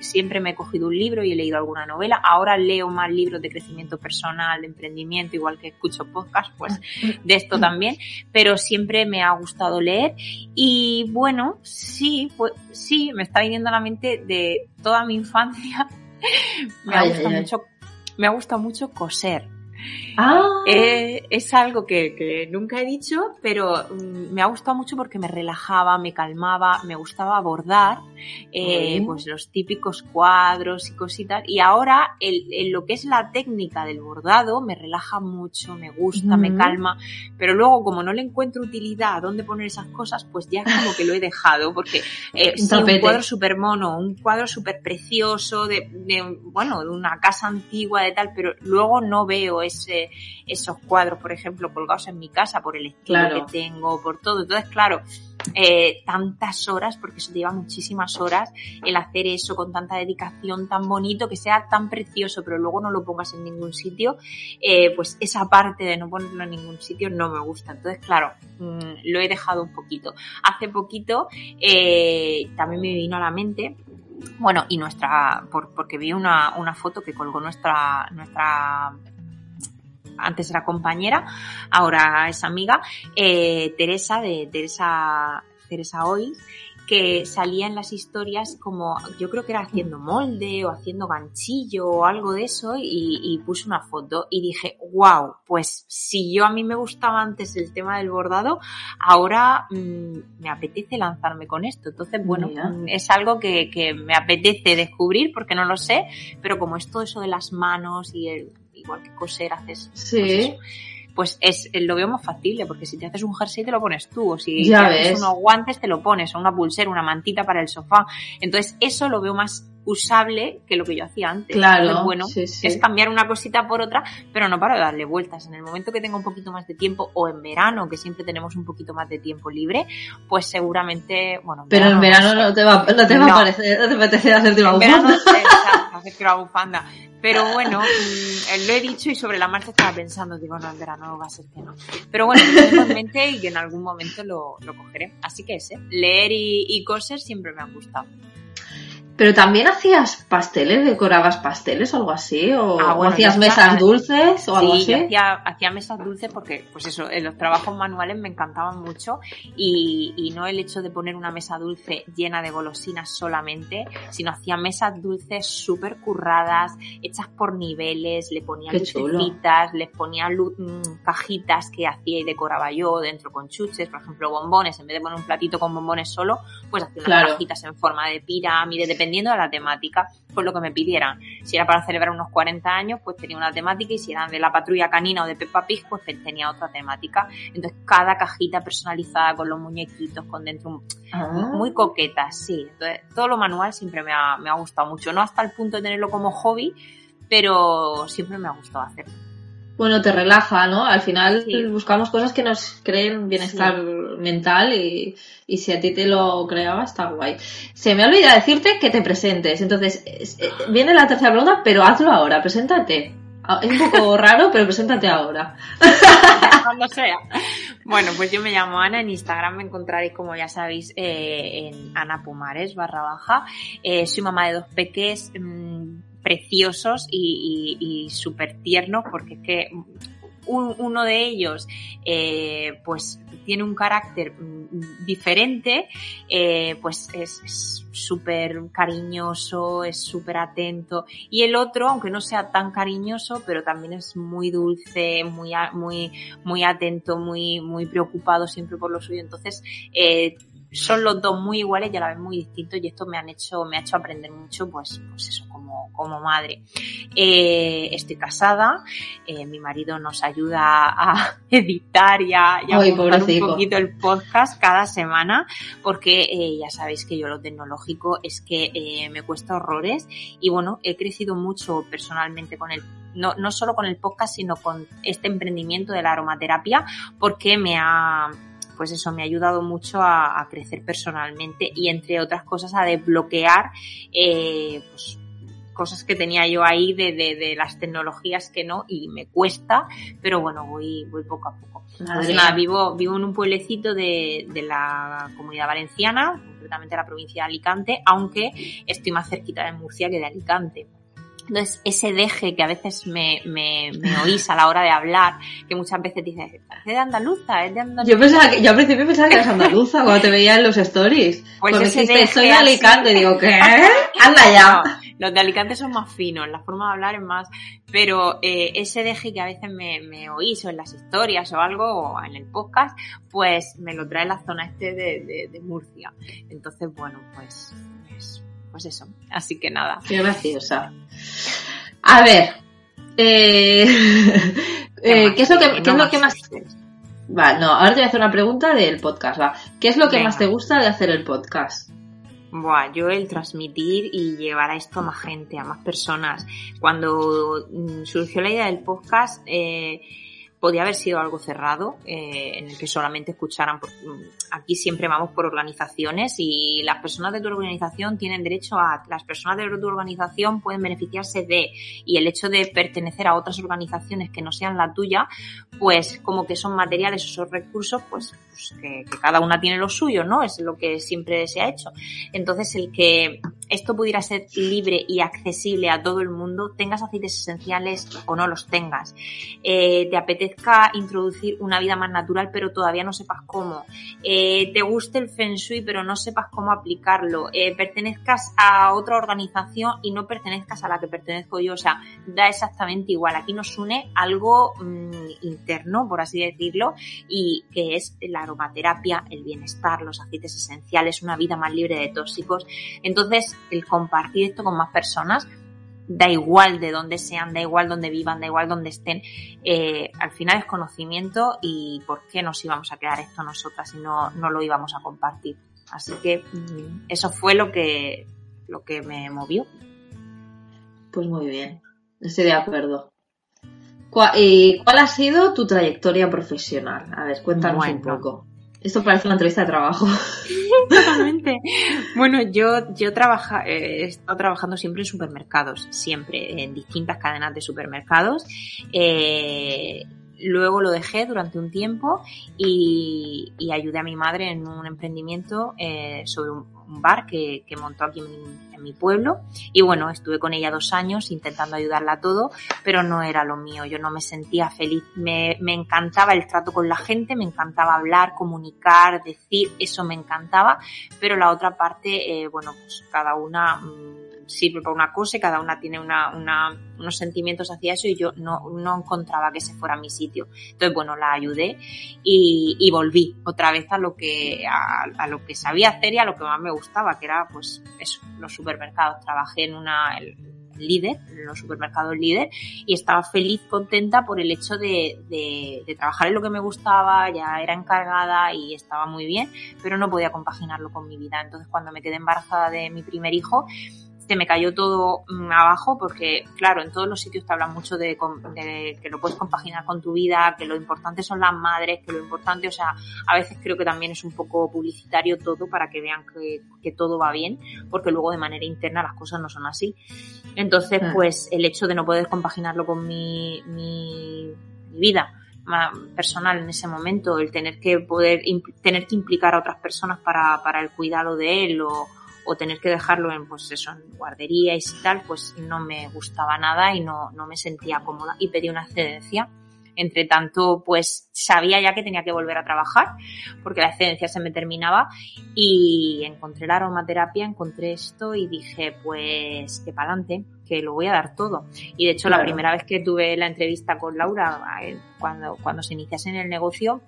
siempre me he cogido un libro y he leído alguna novela. Ahora leo más libros de crecimiento personal, de emprendimiento, igual que escucho podcast, pues de esto también, pero siempre me ha gustado leer y bueno, sí, pues sí, me está viniendo a la mente de toda mi infancia. [laughs] me, ha gustado mucho, me ha gustado mucho coser. Ah. Eh, es algo que, nunca he dicho, pero mm, me ha gustado mucho porque me relajaba, me calmaba, me gustaba bordar, eh, pues los típicos cuadros y cositas. Y ahora el, lo que es la técnica del bordado me relaja mucho, me gusta, me calma, pero luego como no le encuentro utilidad a dónde poner esas cosas, pues ya como que lo he dejado, porque [laughs] eh, un cuadro súper mono, un cuadro súper precioso de, de, bueno, de una casa antigua de tal, pero luego no veo ese esos cuadros, por ejemplo, colgados en mi casa por el estilo que tengo, por todo. Entonces, claro, eh, tantas horas, porque eso lleva muchísimas horas, el hacer eso con tanta dedicación, tan bonito, que sea tan precioso, pero luego no lo pongas en ningún sitio, eh, pues esa parte de no ponerlo en ningún sitio no me gusta. Entonces, claro, mm, lo he dejado un poquito. Hace poquito eh, también me vino a la mente bueno, y nuestra, porque vi una, una foto que colgó nuestra, nuestra antes era compañera, ahora es amiga, eh, Teresa de Teresa, Teresa Hoy, que salía en las historias como, yo creo que era haciendo molde o haciendo ganchillo o algo de eso y, y puse una foto y dije, wow, pues si yo a mí me gustaba antes el tema del bordado, ahora mm, me apetece lanzarme con esto. Entonces, bueno, mm, es algo que, que me apetece descubrir porque no lo sé, pero como es todo eso de las manos y el igual que coser haces. Pues sí. Pues, es, lo veo más factible, porque si te haces un jersey te lo pones tú, o si te haces unos guantes te lo pones, o una pulsera, una mantita para el sofá. Entonces eso lo veo más usable que lo que yo hacía antes. Claro. bueno, es cambiar una cosita por otra, pero no para darle vueltas. En el momento que tenga un poquito más de tiempo, o en verano, que siempre tenemos un poquito más de tiempo libre, pues seguramente, bueno. Pero en verano no, te va, no te va a parecer, no te apetece hacerte una bufanda. hacerte una bufanda. Pero bueno, [laughs] mm, lo he dicho y sobre la marcha estaba pensando, digo, no, en verano va a ser que no. Pero bueno, lo tengo en mente y que en algún momento lo, lo cogeré. Así que ese, leer y, y coser siempre me han gustado. Pero también hacías pasteles, decorabas pasteles o algo así, o, ah, hacías mesas dulces o algo así. Hacía, hacía mesas dulces porque, pues eso, los trabajos manuales me encantaban mucho y, y, no el hecho de poner una mesa dulce llena de golosinas solamente, sino hacía mesas dulces súper curradas, hechas por niveles, le ponía lucecitas, les ponía mm, cajitas que hacía y decoraba yo dentro con chuches, por ejemplo, bombones, en vez de poner un platito con bombones solo, pues hacía unas cajitas en forma de pirámide, de dependiendo de la temática, por lo que me pidieran. Si era para celebrar unos 40 años, pues tenía una temática y si eran de la patrulla canina o de Peppa Pig, pues tenía otra temática. Entonces cada cajita personalizada con los muñequitos, con dentro ah. muy coquetas, sí. Entonces todo lo manual siempre me ha, me ha gustado mucho. No hasta el punto de tenerlo como hobby, pero siempre me ha gustado hacerlo bueno, te relaja, ¿no? Al final buscamos cosas que nos creen bienestar mental y, y, si a ti te lo creaba está guay. Se me olvida decirte que te presentes. Entonces, eh, viene la tercera pregunta, pero hazlo ahora, preséntate. Ah, es un poco [laughs] raro, pero preséntate ahora. Cuando sea. Bueno, pues yo me llamo Ana, en Instagram me encontraréis, como ya sabéis, eh, en Ana Pumares barra baja. Eh, soy mamá de dos peques. Mmm, preciosos y, y, súper tiernos porque es que uno de ellos eh, pues tiene un carácter mm, diferente, eh, pues es súper cariñoso, es súper atento y el otro, aunque no sea tan cariñoso, pero también es muy dulce, muy, muy, muy atento, muy, muy preocupado siempre por lo suyo. Entonces, eh, son los dos muy iguales y a la vez muy distintos y esto me han hecho, me ha hecho aprender mucho, pues, pues eso, como, como madre. Eh, estoy casada, eh, mi marido nos ayuda a [laughs] editar y a, y un poquito el podcast cada semana, porque eh, ya sabéis que yo lo tecnológico es que eh, me cuesta horrores y bueno, he crecido mucho personalmente con el no, no solo con el podcast, sino con este emprendimiento de la aromaterapia, porque me ha, pues eso me ha ayudado mucho a, crecer personalmente y entre otras cosas a desbloquear eh, pues, cosas que tenía yo ahí de, de, de, las tecnologías que no y me cuesta, pero bueno, voy, voy poco a poco. Pues nada, vivo, vivo en un pueblecito de, de la comunidad valenciana, concretamente la provincia de Alicante, aunque estoy más cerquita de Murcia que de Alicante. Entonces, ese deje que a veces me, me, me, oís a la hora de hablar, que muchas veces dices, es de andaluza, es de andaluza. Yo, pensaba que, yo al principio pensaba que eras andaluza cuando te veía en los stories. [laughs] Pues Porque dijiste, soy de Alicante, así... digo, ¿qué? [laughs] Anda ya. No, los de Alicante son más finos, la forma de hablar es más... Pero eh, ese deje que a veces me, me oís o en las historias o algo, o en el podcast, pues me lo trae la zona este de, de, de Murcia. Entonces, bueno, pues, pues, pues eso. Así que nada. Qué graciosa. A ver, eh, [laughs] eh, ¿qué es lo que, ¿qué es lo que más... Va, no, ahora te voy a hacer una pregunta del podcast, va. ¿Qué es lo que Venga. más te gusta de hacer el podcast? Buah, yo el transmitir y llevar a esto a más gente, a más personas. Cuando mm, surgió la idea del podcast, eh, podía haber sido algo cerrado, eh, en el que solamente escucharan. Por, aquí siempre vamos por organizaciones y las personas de tu organización tienen derecho a, las personas de tu organización pueden beneficiarse de, y el hecho de pertenecer a otras organizaciones que no sean la tuya, pues como que son materiales, esos recursos, pues, pues que, cada una tiene lo suyo, ¿no? Es lo que siempre se ha hecho. Entonces, el que esto pudiera ser libre y accesible a todo el mundo, tengas aceites esenciales o no los tengas, eh, te apetezca introducir una vida más natural, pero todavía no sepas cómo, eh, te guste el Feng Shui, pero no sepas cómo aplicarlo, eh, pertenezcas a otra organización y no pertenezcas a la que pertenezco yo, o sea, da exactamente igual. Aquí nos une algo mmm, interno, por así decirlo, y que es la aromaterapia, el bienestar, los aceites esenciales, una vida más libre de tóxicos. Entonces, el compartir esto con más personas, da igual de dónde sean, da igual dónde vivan, da igual dónde estén, eh, al final es conocimiento y por qué nos íbamos a quedar esto nosotras si no, no lo íbamos a compartir. Así que mm, eso fue lo que, lo que me movió. Pues muy bien, estoy de acuerdo. ¿Y cuál ha sido tu trayectoria profesional? A ver, cuéntanos bueno. un poco. Esto parece una entrevista de trabajo. [laughs] Totalmente. Bueno, yo, yo trabaja, eh, he estado trabajando siempre en supermercados, siempre, en distintas cadenas de supermercados. Eh, luego lo dejé durante un tiempo y, y, ayudé a mi madre en un emprendimiento eh, sobre un, un, bar que, que montó aquí en, en, mi pueblo. Y bueno, estuve con ella dos años intentando ayudarla a todo, pero no era lo mío. Yo no me sentía feliz. Me, me encantaba el trato con la gente, me encantaba hablar, comunicar, decir, eso me encantaba. Pero la otra parte, eh, bueno, pues cada una. Mmm, sirve para una cosa y cada una tiene una, unos sentimientos hacia eso y yo no, no encontraba que ese fuera mi sitio. Entonces, bueno, la ayudé y, volví otra vez a lo que, a, lo que sabía hacer y a lo que más me gustaba, que era pues los supermercados. Trabajé en una, el, líder, en los supermercados líder, y estaba feliz, contenta por el hecho de, de, trabajar en lo que me gustaba, ya era encargada y estaba muy bien, pero no podía compaginarlo con mi vida. Entonces, cuando me quedé embarazada de mi primer hijo, se me cayó todo abajo porque, claro, en todos los sitios te hablan mucho de, de, que lo puedes compaginar con tu vida, que lo importante son las madres, que lo importante, o sea, a veces creo que también es un poco publicitario todo para que vean que, que todo va bien, porque luego de manera interna las cosas no son así. Entonces, pues el hecho de no poder compaginarlo con mi, mi, mi vida personal en ese momento, el tener que poder, tener que implicar a otras personas para, para el cuidado de él o, o tener que dejarlo en, pues eso, en guardería y tal, pues no me gustaba nada y no, no me sentía cómoda y pedí una excedencia. Entre tanto, pues sabía ya que tenía que volver a trabajar porque la excedencia se me terminaba y encontré la aromaterapia, encontré esto y dije, pues que para adelante, que lo voy a dar todo. Y de hecho, claro. la primera vez que tuve la entrevista con Laura, eh, cuando, cuando se iniciase en el negocio,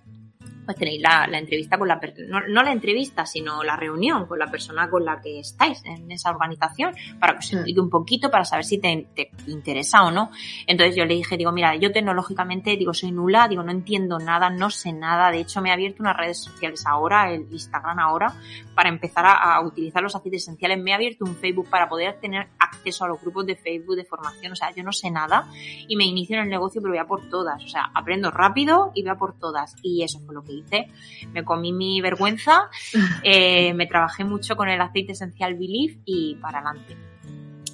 pues tenéis la, la entrevista con la no, no, la entrevista, sino la reunión con la persona con la que estáis en esa organización para que os explique un poquito para saber si te, te, interesa o no. Entonces yo le dije, digo, mira, yo tecnológicamente digo, soy nula, digo, no entiendo nada, no sé nada. De hecho, me he abierto unas redes sociales ahora, el Instagram ahora, para empezar a, a utilizar los aceites esenciales. Me he abierto un Facebook para poder tener acceso a los grupos de Facebook de formación. O sea, yo no sé nada y me inicio en el negocio, pero voy a por todas. O sea, aprendo rápido y voy a por todas. Y eso fue lo que hice. Me comí mi vergüenza, [laughs] eh, me trabajé mucho con el aceite esencial Belief y para adelante.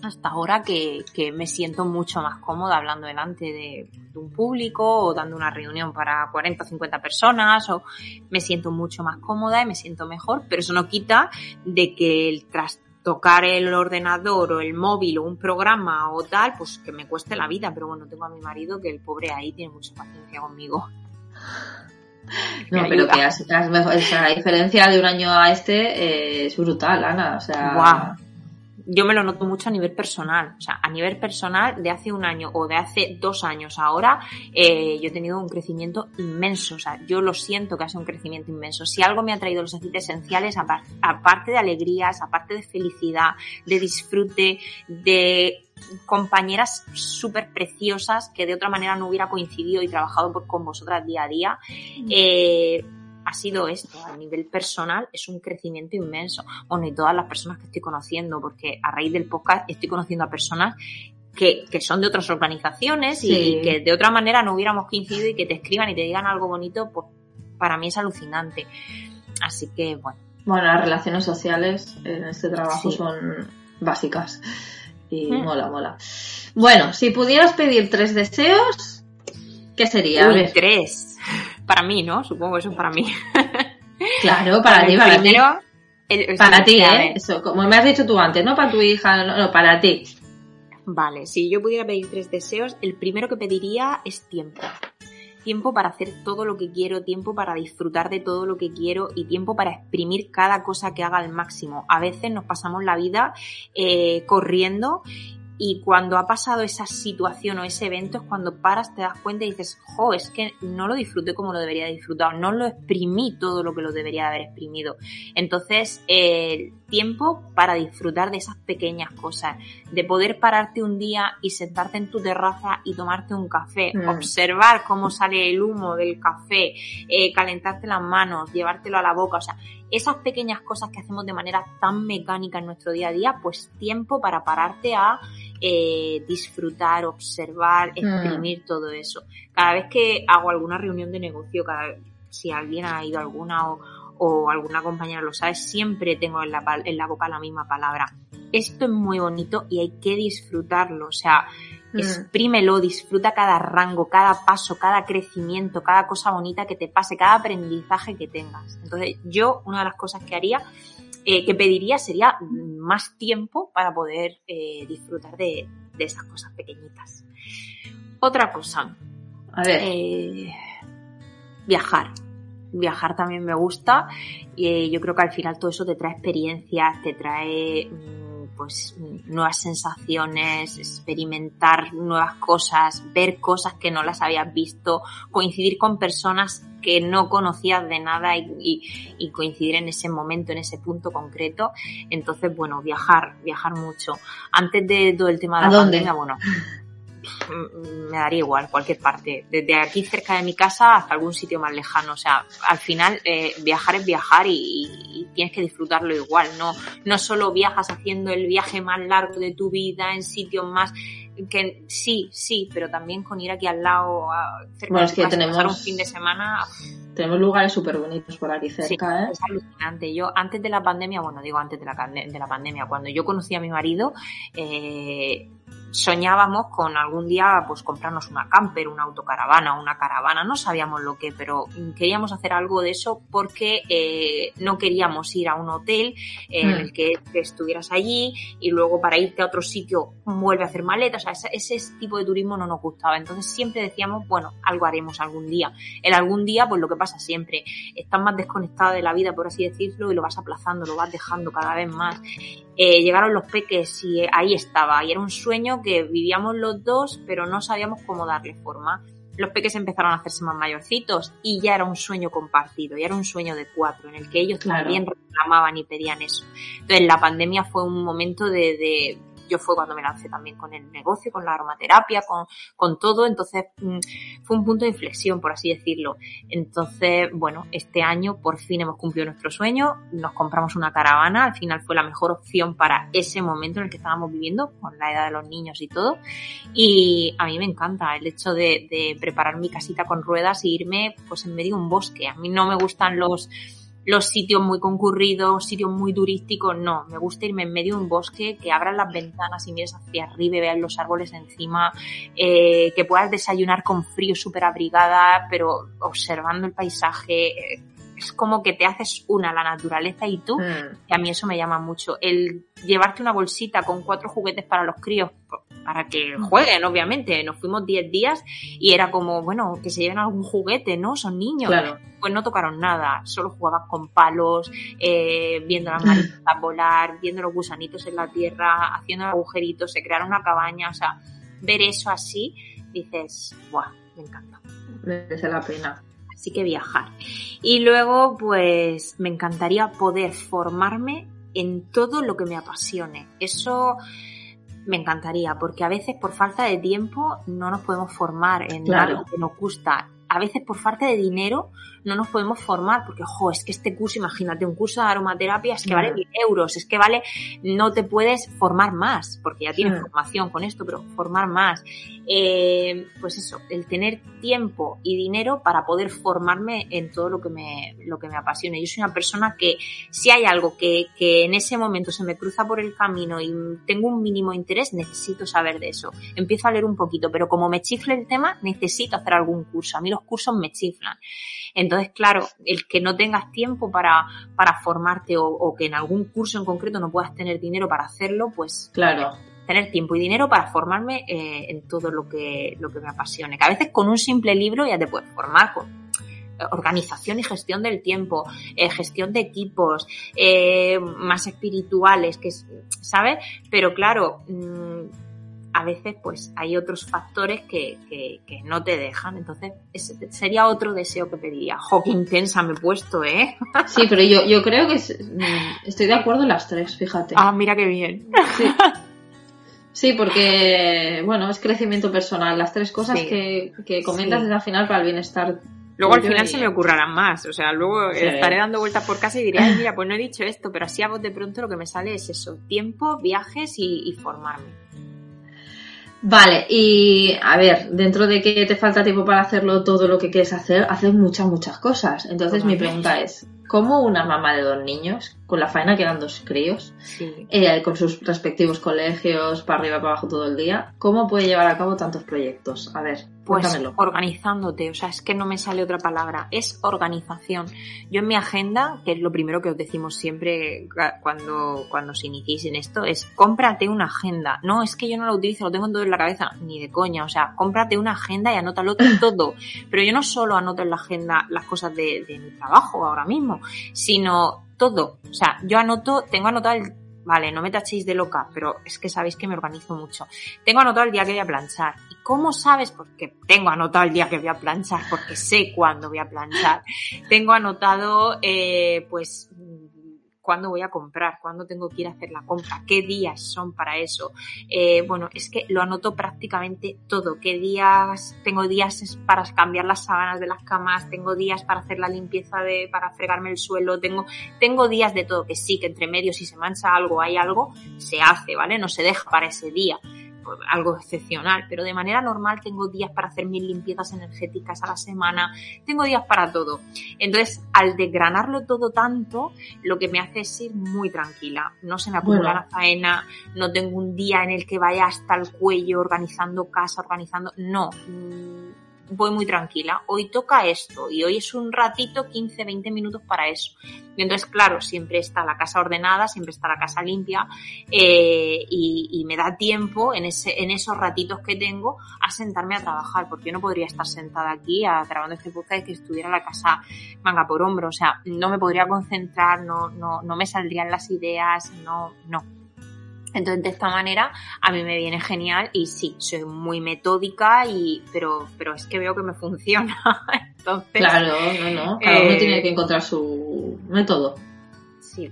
hasta ahora que, que, me siento mucho más cómoda hablando delante de, de, un público o dando una reunión para 40 o 50 personas o me siento mucho más cómoda y me siento mejor, pero eso no quita de que el tras tocar el ordenador o el móvil o un programa o tal, pues que me cueste la vida, pero bueno, tengo a mi marido que el pobre ahí tiene mucha paciencia conmigo. [laughs] No, pero que has, has mejor, o sea, la diferencia de un año a este eh, es brutal, Ana. O sea, wow yo me lo noto mucho a nivel personal. O sea, a nivel personal, de hace un año o de hace dos años ahora, eh, yo he tenido un crecimiento inmenso. O sea, yo lo siento que ha sido un crecimiento inmenso. Si algo me ha traído los aceites esenciales, aparte de alegrías, aparte de felicidad, de disfrute, de compañeras súper preciosas que de otra manera no hubiera coincidido y trabajado con vosotras día a día, eh, ha sido esto, a nivel personal es un crecimiento inmenso. Bueno, y todas las personas que estoy conociendo, porque a raíz del podcast estoy conociendo a personas que, que son de otras organizaciones sí. y que de otra manera no hubiéramos coincidido y que te escriban y te digan algo bonito, pues para mí es alucinante. Así que, bueno. Bueno, las relaciones sociales en este trabajo sí. son básicas y mm. mola, mola. Bueno, si pudieras pedir tres deseos, ¿qué sería? Uy, tres para mí, ¿no? Supongo que eso es para mí. Claro, [laughs] para ti, para ti. El, el para ti, ¿eh? Eso, como me has dicho tú antes, no para tu hija, no, no, para ti. Vale, si yo pudiera pedir tres deseos, el primero que pediría es tiempo. Tiempo para hacer todo lo que quiero, tiempo para disfrutar de todo lo que quiero y tiempo para exprimir cada cosa que haga al máximo. A veces nos pasamos la vida eh, corriendo y cuando ha pasado esa situación o ese evento es cuando paras, te das cuenta y dices, jo, es que no lo disfruté como lo debería disfrutar, no lo exprimí todo lo que lo debería haber exprimido. Entonces, el tiempo para disfrutar de esas pequeñas cosas, de poder pararte un día y sentarte en tu terraza y tomarte un café, mm. observar cómo sale el humo del café, eh, calentarte las manos, llevártelo a la boca, o sea, esas pequeñas cosas que hacemos de manera tan mecánica en nuestro día a día, pues tiempo para pararte a eh, disfrutar, observar, exprimir mm. todo eso. Cada vez que hago alguna reunión de negocio, cada, si alguien ha ido a alguna o, o alguna compañera lo sabe, siempre tengo en la, en la boca la misma palabra. Esto es muy bonito y hay que disfrutarlo, o sea. Exprímelo, disfruta cada rango, cada paso, cada crecimiento, cada cosa bonita que te pase, cada aprendizaje que tengas. Entonces, yo, una de las cosas que haría eh, que pediría sería más tiempo para poder eh, disfrutar de, de, esas cosas pequeñitas. Otra cosa. A ver. Eh, viajar. Viajar también me gusta y yo creo que al final todo eso te trae experiencias, te trae pues nuevas sensaciones, experimentar nuevas cosas, ver cosas que no las habías visto, coincidir con personas que no conocías de nada y, y, y, coincidir en ese momento, en ese punto concreto. Entonces, bueno, viajar, viajar mucho. Antes de todo el tema de la pandemia, bueno, me daría igual, cualquier parte. Desde aquí cerca de mi casa hasta algún sitio más lejano. O sea, al final eh, viajar es viajar y, y, tienes que disfrutarlo igual. No, no solo viajas haciendo el viaje más largo de tu vida en sitios más que sí, sí, pero también con ir aquí al lado, a, cerca bueno, de es que casa, tenemos, pasar un fin de semana. Tenemos lugares súper bonitos por aquí cerca, sí, ¿eh? Es alucinante. Yo, antes de la pandemia, bueno, digo antes de la, de la pandemia, cuando yo conocí a mi marido, eh, soñábamos con algún día pues comprarnos una camper, una autocaravana, una caravana, no sabíamos lo que, pero queríamos hacer algo de eso porque eh, no queríamos ir a un hotel mm. en el que, que, estuvieras allí y luego para irte a otro sitio vuelve a hacer maletas, o sea, ese, ese, tipo de turismo no nos gustaba, entonces siempre decíamos, bueno, algo haremos algún día. El algún día, pues lo que pasa siempre, estás más desconectada de la vida, por así decirlo, y lo vas aplazando, lo vas dejando cada vez más. Eh, llegaron los peques y ahí estaba, y era un sueño que vivíamos los dos, pero no sabíamos cómo darle forma. Los peques empezaron a hacerse más mayorcitos y ya era un sueño compartido, ya era un sueño de cuatro, en el que ellos claro. también reclamaban y pedían eso. Entonces la pandemia fue un momento de, de yo fue cuando me lancé también con el negocio, con la aromaterapia, con, con todo, entonces mmm, fue un punto de inflexión, por así decirlo. Entonces, bueno, este año por fin hemos cumplido nuestro sueño, nos compramos una caravana, al final fue la mejor opción para ese momento en el que estábamos viviendo, con la edad de los niños y todo, y a mí me encanta el hecho de, de preparar mi casita con ruedas e irme pues en medio de un bosque. A mí no me gustan los los sitios muy concurridos, sitios muy turísticos, no. Me gusta irme en medio de un bosque, que abran las ventanas y mires hacia arriba y veas los árboles encima, eh, que puedas desayunar con frío súper abrigada, pero observando el paisaje. Es como que te haces una la naturaleza y tú, Mm. y a mí eso me llama mucho. El llevarte una bolsita con cuatro juguetes para los críos, para que jueguen, obviamente. Nos fuimos 10 días y era como, bueno, que se lleven algún juguete, ¿no? Son niños. Claro. Pues no tocaron nada, solo jugabas con palos, eh, viendo las mariposas [laughs] volar, viendo los gusanitos en la tierra, haciendo agujeritos, se crearon una cabaña, o sea, ver eso así, dices, ¡buah! Me encanta. Merece la pena. Así que viajar. Y luego, pues, me encantaría poder formarme en todo lo que me apasione. Eso me encantaría, porque a veces por falta de tiempo no nos podemos formar en Claro. algo que nos gusta. A veces por falta de dinero no nos podemos formar, porque, ojo, es que este curso, imagínate, un curso de aromaterapia es que vale mil euros, es que vale, no te puedes formar más, porque ya tienes formación con esto, pero formar más. Eh, pues eso, el tener tiempo y dinero para poder formarme en todo lo que me, lo que me apasione. Yo soy una persona que si hay algo que, que en ese momento se me cruza por el camino y tengo un mínimo interés, necesito saber de eso. Empiezo a leer un poquito, pero como me chifle el tema, necesito hacer algún curso. A mí los cursos me chiflan. Entonces, claro, el que no tengas tiempo para, para formarte o, o que en algún curso en concreto no puedas tener dinero para hacerlo, pues Claro. tener tiempo y dinero para formarme eh, en todo lo que, lo que me apasione. Que a veces con un simple libro ya te puedes formar con eh, organización y gestión del tiempo, eh, gestión de equipos, eh, más espirituales, que es- ¿sabes? Pero claro, mm, a veces pues hay otros factores que, que, que no te dejan. Entonces, ese sería otro deseo que pediría. Jo, qué intensa me he puesto, ¿eh? [laughs] Sí, pero yo, yo creo que es- mm, estoy de acuerdo en las tres, fíjate. Ah, mira qué bien. Sí. [laughs] Sí, porque, bueno, es crecimiento personal. Las tres cosas Sí. que, que comentas Sí. es al final para el bienestar. Luego al final se me ocurrarán más, o sea, luego Sí. estaré dando vueltas por casa y diré, ay, mira, pues no he dicho esto, pero así a vos de pronto lo que me sale es eso, tiempo, viajes y, y formarme. Vale, y a ver, dentro de que te falta tiempo para hacerlo todo lo que quieres hacer, haces muchas, muchas cosas. Entonces mi pregunta es, ¿cómo una mamá de dos niños, con la faena que eran dos críos, Sí. eh, con sus respectivos colegios, para arriba, para abajo todo el día, cómo puede llevar a cabo tantos proyectos? A ver, Pues cuéntamelo. organizándote, o sea, es que no me sale otra palabra, es organización. Yo en mi agenda, que es lo primero que os decimos siempre cuando, cuando os iniciéis en esto, es cómprate una agenda. No, es que yo no la utilizo, lo tengo todo en la cabeza, ni de coña, o sea, cómprate una agenda y anótalo [laughs] todo. Pero yo no solo anoto en la agenda las cosas de, de mi trabajo ahora mismo, sino todo. O sea, yo anoto, tengo anotado el Vale, no me tachéis de loca, pero es que sabéis que me organizo mucho. Tengo anotado el día que voy a planchar. ¿Y cómo sabes? Porque tengo anotado el día que voy a planchar, porque sé cuándo voy a planchar. [laughs] Tengo anotado, eh, pues, cuándo voy a comprar, cuándo tengo que ir a hacer la compra, qué días son para eso. Eh, bueno, es que lo anoto prácticamente todo. ¿Qué días? Tengo días para cambiar las sábanas de las camas, tengo días para hacer la limpieza de, para fregarme el suelo, tengo, tengo días de todo, que sí, que entre medio si se mancha algo, hay algo, se hace, ¿vale? No se deja para ese día algo excepcional, pero de manera normal tengo días para hacer mis limpiezas energéticas a la semana, tengo días para todo. Entonces, al desgranarlo todo tanto, lo que me hace es ir muy tranquila. No se me acumula Bueno. la faena, no tengo un día en el que vaya hasta el cuello organizando casa, organizando. No. Voy muy tranquila. Hoy toca esto y hoy es un ratito, 15, 20 minutos para eso. Entonces, claro, siempre está la casa ordenada, siempre está la casa limpia eh, y, y me da tiempo en, ese, en esos ratitos que tengo a sentarme a trabajar, porque yo no podría estar sentada aquí a, grabando este podcast y que estuviera la casa manga por hombro, o sea, no me podría concentrar, no, no, no me saldrían las ideas, no, no. Entonces, de esta manera, a mí me viene genial y sí, soy muy metódica y, pero, pero es que veo que me funciona. [laughs] Entonces, Claro, no, no. Cada uno Eh, tiene que encontrar su método. Sí.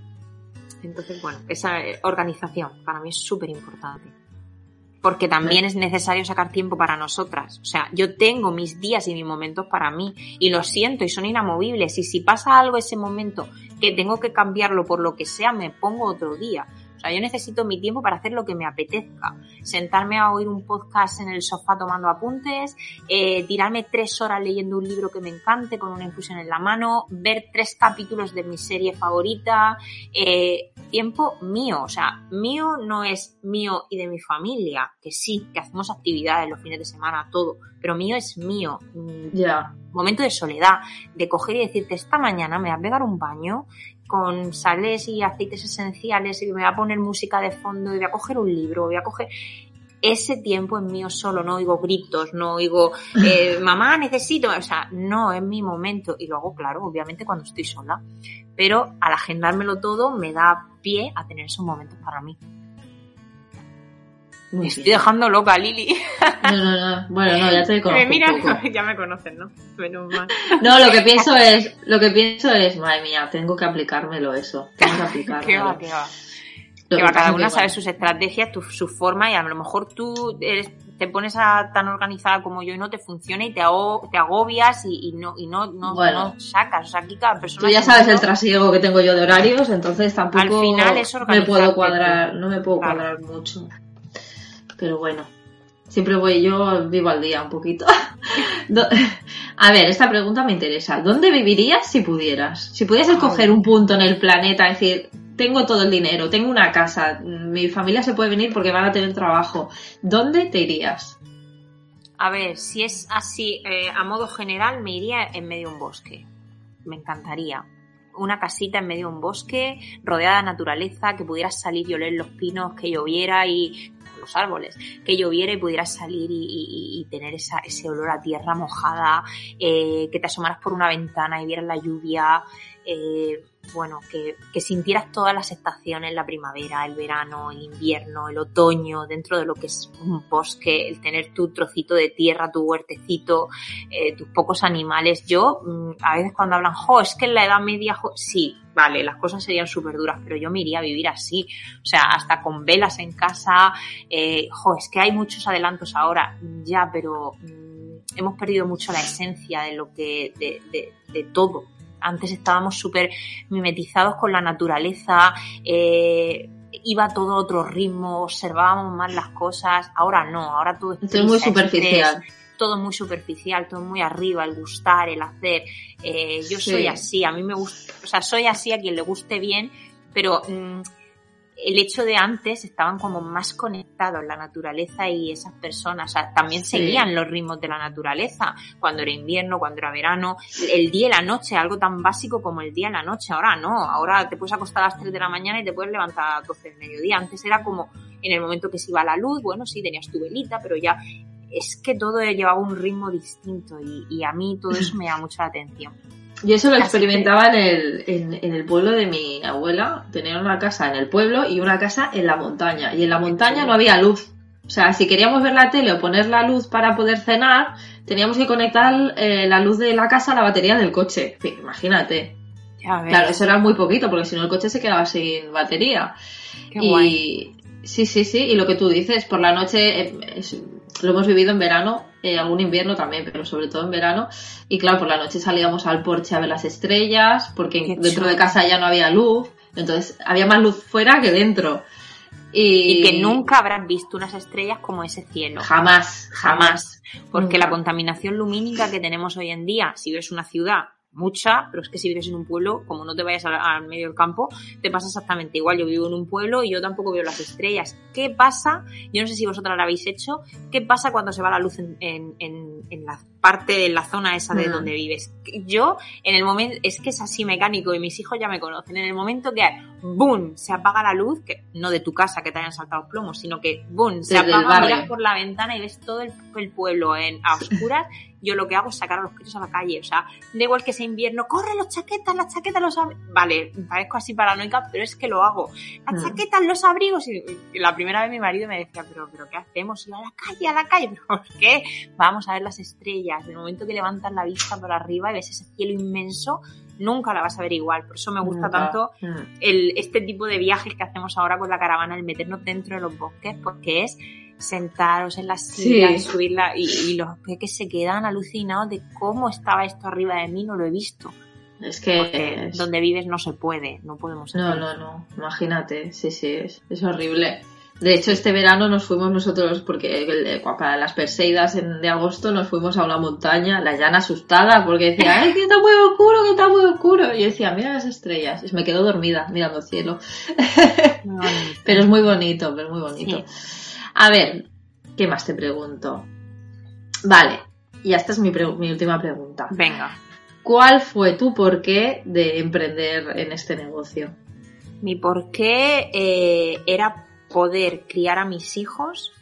Entonces, bueno, esa eh, organización para mí es súper importante. Porque también es necesario sacar tiempo para nosotras. O sea, yo tengo mis días y mis momentos para mí y lo siento y son inamovibles. Y si pasa algo ese momento que tengo que cambiarlo por lo que sea, me pongo otro día. O sea, yo necesito mi tiempo para hacer lo que me apetezca. Sentarme a oír un podcast en el sofá tomando apuntes, eh, tirarme tres horas leyendo un libro que me encante con una infusión en la mano, ver tres capítulos de mi serie favorita, eh, tiempo mío. O sea, mío no es mío y de mi familia, que sí, que hacemos actividades los fines de semana, todo, pero mío es mío. Ya. Momento de soledad, de coger y decirte, esta mañana me voy a pegar un baño con sales y aceites esenciales y me voy a poner música de fondo y voy a coger un libro, voy a coger ese tiempo es mío solo, no oigo gritos, no oigo, eh, [laughs] mamá, necesito, o sea, no, es mi momento. Y lo hago, claro, obviamente cuando estoy sola. Pero al agendármelo todo me da pie a tener esos momentos para mí. Me estoy dejando loca, Lili. No, no, no. Bueno, no, ya te conozco. Mira, [laughs] ya me conocen, ¿no? Menos mal. [laughs] No, lo que pienso es, lo que pienso es, madre mía, tengo que aplicármelo eso. Tengo que [laughs] aplicármelo. ¿Qué va, qué va? que va, cada una sabe sus estrategias, tu, su forma y a lo mejor tú eres, te pones a, tan organizada como yo y no te funciona y te, te agobias y, no, y no, no, no, sacas. O sea, aquí cada persona. Tú ya sabes el trasiego que tengo yo de horarios, entonces tampoco al final me puedo cuadrar, no me puedo cuadrar mucho. Pero bueno, siempre voy yo, vivo al día un poquito. [laughs] [laughs] a ver, esta pregunta me interesa. ¿Dónde vivirías si pudieras? Si pudieras escoger un punto en el planeta, es decir, tengo todo el dinero, tengo una casa, mi familia se puede venir porque van a tener trabajo. ¿Dónde te irías? A ver, si es así, eh, a modo general, me iría en medio de un bosque. Me encantaría. Una casita en medio de un bosque, rodeada de naturaleza, que pudieras salir y oler los pinos, que lloviera y árboles, que lloviera y pudieras salir y, tener esa, ese olor a tierra mojada, eh, que te asomaras por una ventana y vieras la lluvia. Eh, bueno, que, que, sintieras todas las estaciones, la primavera, el verano, el invierno, el otoño, dentro de lo que es un bosque, el tener tu trocito de tierra, tu huertecito, eh, tus pocos animales. Yo, mm, a veces cuando hablan, jo, es que en la Edad Media, jo, sí, vale, las cosas serían súper duras, pero yo me iría a vivir así, o sea, hasta con velas en casa, eh, jo, es que hay muchos adelantos ahora, ya, pero mm, hemos perdido mucho la esencia de lo que, de, de, de todo, antes estábamos súper mimetizados con la naturaleza, eh, iba todo a otro ritmo, observábamos más las cosas. Ahora no, ahora todo es, muy superficial. Todo muy superficial, todo muy arriba, el gustar, el hacer. Eh, yo soy así, a mí me gusta, o sea, soy así a quien le guste bien, pero mm, el hecho de antes estaban como más conectados la naturaleza y esas personas, o sea, también seguían los ritmos de la naturaleza, cuando era invierno, cuando era verano, el día y la noche, algo tan básico como el día y la noche, ahora no, ahora te puedes acostar a las 3 de la mañana y te puedes levantar a las 12 del mediodía, antes era como en el momento que se iba la luz, bueno, sí, tenías tu velita, pero ya es que todo llevaba un ritmo distinto y, y a mí todo eso me llama mucho la atención. Yo eso lo experimentaba en el, en, el pueblo de mi abuela. Tenía una casa en el pueblo y una casa en la montaña. Y en la montaña no había luz. O sea, si queríamos ver la tele o poner la luz para poder cenar, teníamos que conectar eh, la luz de la casa a la batería del coche. Imagínate. Claro, eso era muy poquito, porque si no el coche se quedaba sin batería. Qué y sí, sí, sí. Y lo que tú dices, por la noche eh, lo hemos vivido en verano eh, algún invierno también, pero sobre todo en verano. Y claro, por la noche salíamos al porche a ver las estrellas, porque dentro de casa ya no había luz, entonces había más luz fuera que dentro. Y... que nunca habrás visto unas estrellas como ese cielo. Jamás, jamás. Porque la contaminación lumínica que tenemos hoy en día, si ves una ciudad mucha, pero es que si vives en un pueblo, como no te vayas al, medio del campo, te pasa exactamente igual. Yo vivo en un pueblo y yo tampoco veo las estrellas. ¿Qué pasa? Yo no sé si vosotras lo habéis hecho. ¿Qué pasa cuando se va la luz en, en, en, la parte, en la zona esa de donde vives? Yo, en el momento, es que es así mecánico y mis hijos ya me conocen. En el momento que, ¡boom!, se apaga la luz, que no de tu casa que te hayan saltado los plomos, sino que, ¡boom!, se apaga, miras por la ventana y ves todo el, el pueblo en, a oscuras yo lo que hago es sacar a los críos a la calle. O sea, da igual que sea invierno, corre los chaquetas, las chaquetas, los abrigos. Vale, parezco así paranoica, pero es que lo hago. Las mm. chaquetas, los abrigos. Y, la primera vez mi marido me decía, pero, pero ¿qué hacemos? Y a la calle, a la calle. ¿Pero [laughs] por qué? Vamos a ver las estrellas. En el momento que levantas la vista por arriba y ves ese cielo inmenso, nunca la vas a ver igual. Por eso me gusta tanto mm. el, este tipo de viajes que hacemos ahora con la caravana, el meternos dentro de los bosques, porque es sentaros en la silla y subirla y, los peques se quedan alucinados de cómo estaba esto arriba de mí, no lo he visto. Es que donde vives no se puede, no podemos. No, no, no. Imagínate, sí, sí, es, es horrible. De hecho, este verano nos fuimos nosotros, porque para las Perseidas de agosto nos fuimos a una montaña, la llana asustada, porque decía, ¡ay, que está muy oscuro, que está muy oscuro! Y yo decía, mira las estrellas. Y me quedo dormida mirando el cielo. [laughs] pero es muy bonito, pero es muy bonito. A ver, ¿qué más te pregunto? Vale, y esta es mi, mi última pregunta. Venga. ¿Cuál fue tu porqué de emprender en este negocio? Mi porqué eh, era poder criar a mis hijos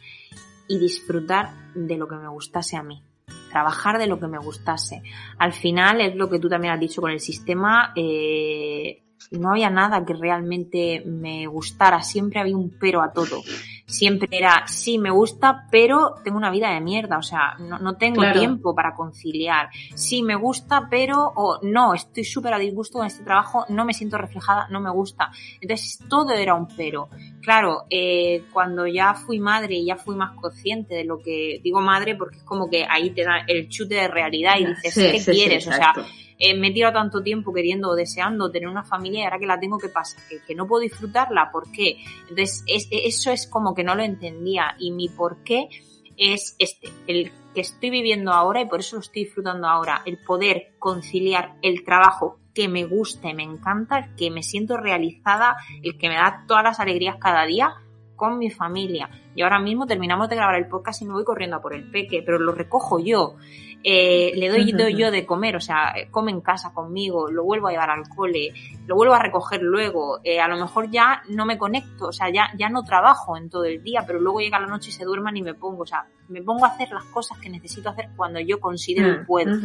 y disfrutar de lo que me gustase a mí. Trabajar de lo que me gustase. Al final es lo que tú también has dicho con el sistema. Eh, no había nada que realmente me gustara. Siempre había un pero a todo siempre era, sí, me gusta, pero tengo una vida de mierda, o sea, no, tengo tiempo para conciliar. Sí, me gusta, pero, o no, estoy súper a disgusto con este trabajo, no me siento reflejada, no me gusta. Entonces, todo era un pero. Claro, eh, cuando ya fui madre y ya fui más consciente de lo que digo madre, porque es como que ahí te da el chute de realidad y dices, ¿qué quieres? o sea, eh, me he tirado tanto tiempo queriendo o deseando tener una familia y ahora que la tengo, ¿qué pasa? Que, no puedo disfrutarla, ¿por qué? Entonces, eso es como que no lo entendía y mi por qué es este, el que estoy viviendo ahora y por eso lo estoy disfrutando ahora, el poder conciliar el trabajo que me gusta y me encanta, el que me siento realizada, el que me da todas las alegrías cada día con mi familia. Y ahora mismo terminamos de grabar el podcast y me voy corriendo a por el peque, pero lo recojo yo. Eh, le doy, yo [laughs] de comer, o sea, come en casa conmigo, lo vuelvo a llevar al cole, lo vuelvo a recoger luego, eh, a lo mejor ya no me conecto, o sea, ya, ya no trabajo en todo el día, pero luego llega la noche y se duerman y me pongo, o sea, me pongo a hacer las cosas que necesito hacer cuando yo considero que puedo.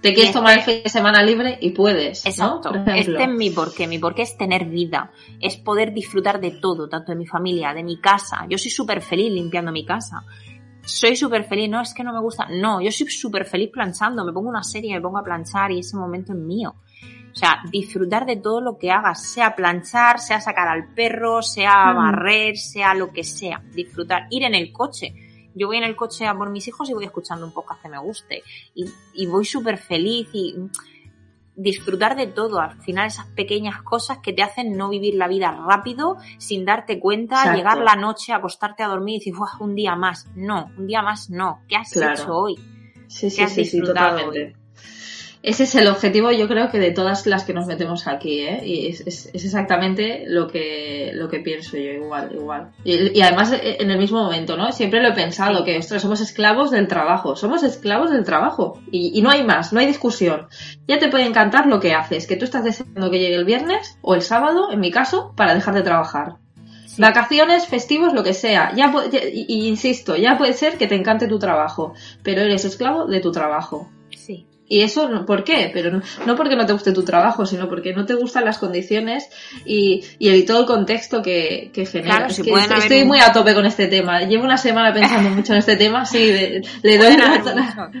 Te quieres tomar el fin de semana libre y puedes. Exacto. Este es mi porqué. Mi porqué es tener vida. Es poder disfrutar de todo, tanto de mi familia, de mi casa. Yo soy súper feliz limpiando mi casa soy súper feliz, no, es que no me gusta, no, yo soy súper feliz planchando, me pongo una serie, me pongo a planchar y ese momento es mío. O sea, disfrutar de todo lo que hagas, sea planchar, sea sacar al perro, sea barrer, sea lo que sea, disfrutar, ir en el coche. Yo voy en el coche a por mis hijos y voy escuchando un podcast que me guste. Y, y voy súper feliz y disfrutar de todo, al final esas pequeñas cosas que te hacen no vivir la vida rápido, sin darte cuenta, llegar la noche, acostarte a dormir y decir, un día más. No, un día más no. ¿Qué has hecho hoy? Sí, sí, sí, sí, totalmente ese es el objetivo, yo creo que de todas las que nos metemos aquí, ¿eh? Y es, exactamente lo que, lo que pienso yo, igual, igual. Y, además eh, en el mismo momento, ¿no? Siempre lo he pensado, que ostras, somos esclavos del trabajo, somos esclavos del trabajo. Y, no hay más, no hay discusión. Ya te puede encantar lo que haces, que tú estás deseando que llegue el viernes o el sábado, en mi caso, para dejar de trabajar. Vacaciones, festivos, lo que sea. Ya, y, insisto, ya puede ser que te encante tu trabajo, pero eres esclavo de tu trabajo. Y eso, ¿por qué? Pero no, porque no te guste tu trabajo, sino porque no te gustan las condiciones y, y todo el contexto que, que genera. estoy muy a tope con este tema. Llevo una semana pensando mucho en este tema, sí, le doy una...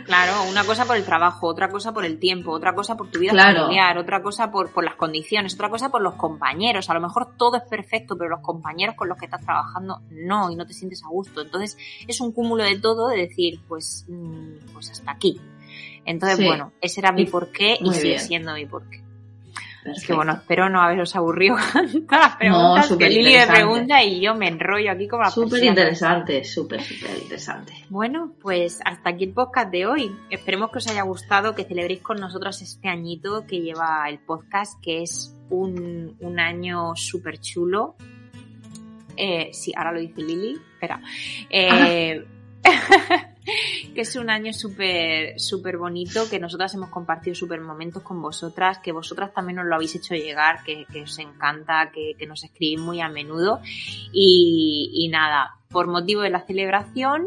Claro, una cosa por el trabajo, otra cosa por el tiempo, otra cosa por tu vida familiar, otra cosa por, por las condiciones, otra cosa por los compañeros. A lo mejor todo es perfecto, pero los compañeros con los que estás trabajando no, y no te sientes a gusto. Entonces es un cúmulo de todo de decir, pues, mm, pues hasta aquí. Entonces, bueno, ese era mi porqué y sigue siendo mi porqué. Es que bueno, espero no haberos aburrido [laughs] con todas las preguntas que Lili me pregunta y yo me enrollo aquí como la Súper interesante, súper, súper interesante. Bueno, pues hasta aquí el podcast de hoy. Esperemos que os haya gustado, que celebréis con nosotros este añito que lleva el podcast, que es un, un año súper chulo. Eh, sí, ahora lo dice Lili. Espera. Eh, [laughs] [laughs] que es un año súper súper bonito, que nosotras hemos compartido súper momentos con vosotras, que vosotras también nos lo habéis hecho llegar, que, os encanta, que, nos escribís muy a menudo. Y, nada, por motivo de la celebración...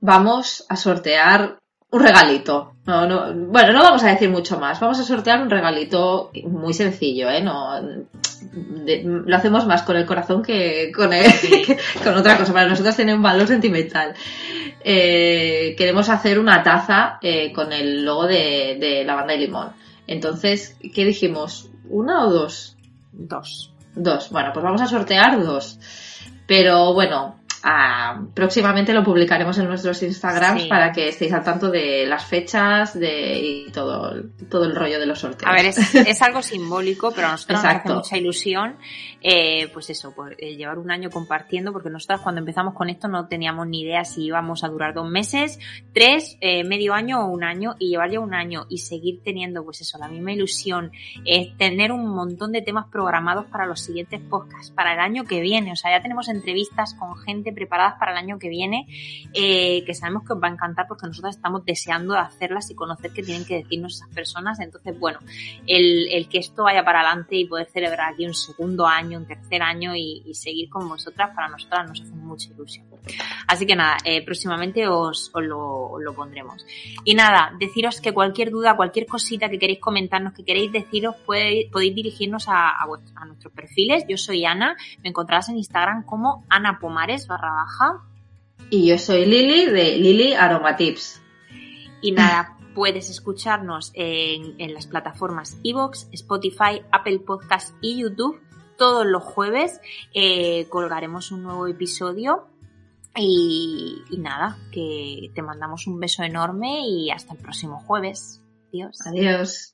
Vamos a sortear un regalito. No, no, bueno, no vamos a decir mucho más. Vamos a sortear un regalito muy sencillo, ¿eh? No, lo hacemos más con el corazón que con, [laughs] con otra cosa. Para nosotros tiene un valor sentimental. Eh, queremos hacer una taza eh, con el logo de, la banda de limón. Entonces, ¿qué dijimos? ¿Una o dos? Dos. Dos. Bueno, pues vamos a sortear dos. Pero bueno, Ah, próximamente lo publicaremos en nuestros Instagrams para que estéis al tanto de las fechas de, y todo, todo el rollo de los sorteos. A ver, es, [laughs] algo simbólico, pero a nosotros nos hace mucha ilusión, eh, pues eso, pues, eh, llevar un año compartiendo, porque nosotros cuando empezamos con esto no teníamos ni idea si íbamos a durar dos meses, tres, eh, medio año o un año, y llevar ya un año y seguir teniendo, pues eso, la misma ilusión, es tener un montón de temas programados para los siguientes podcasts, para el año que viene, o sea, ya tenemos entrevistas con gente preparadas para el año que viene, eh, que sabemos que os va a encantar porque nosotros estamos deseando hacerlas y conocer qué tienen que decirnos esas personas. Entonces, bueno, el, que esto vaya para adelante y poder celebrar aquí un segundo año, un tercer año y, seguir con vosotras, para nosotras nos hace mucha ilusión. Así que nada, eh, próximamente os, lo, pondremos. Y nada, deciros que cualquier duda, cualquier cosita que queréis comentarnos, que queréis deciros, podéis, dirigirnos a, a, nuestros perfiles. Yo soy Ana, me encontrarás en Instagram como Ana Pomares barra baja. Y yo soy Lili de Lili Aromatips. Y nada, puedes escucharnos en, las plataformas Evox, Spotify, Apple Podcast y YouTube. Todos los jueves eh, colgaremos un nuevo episodio. Y, nada, que te mandamos un beso enorme y hasta el próximo jueves. Adiós. Adiós.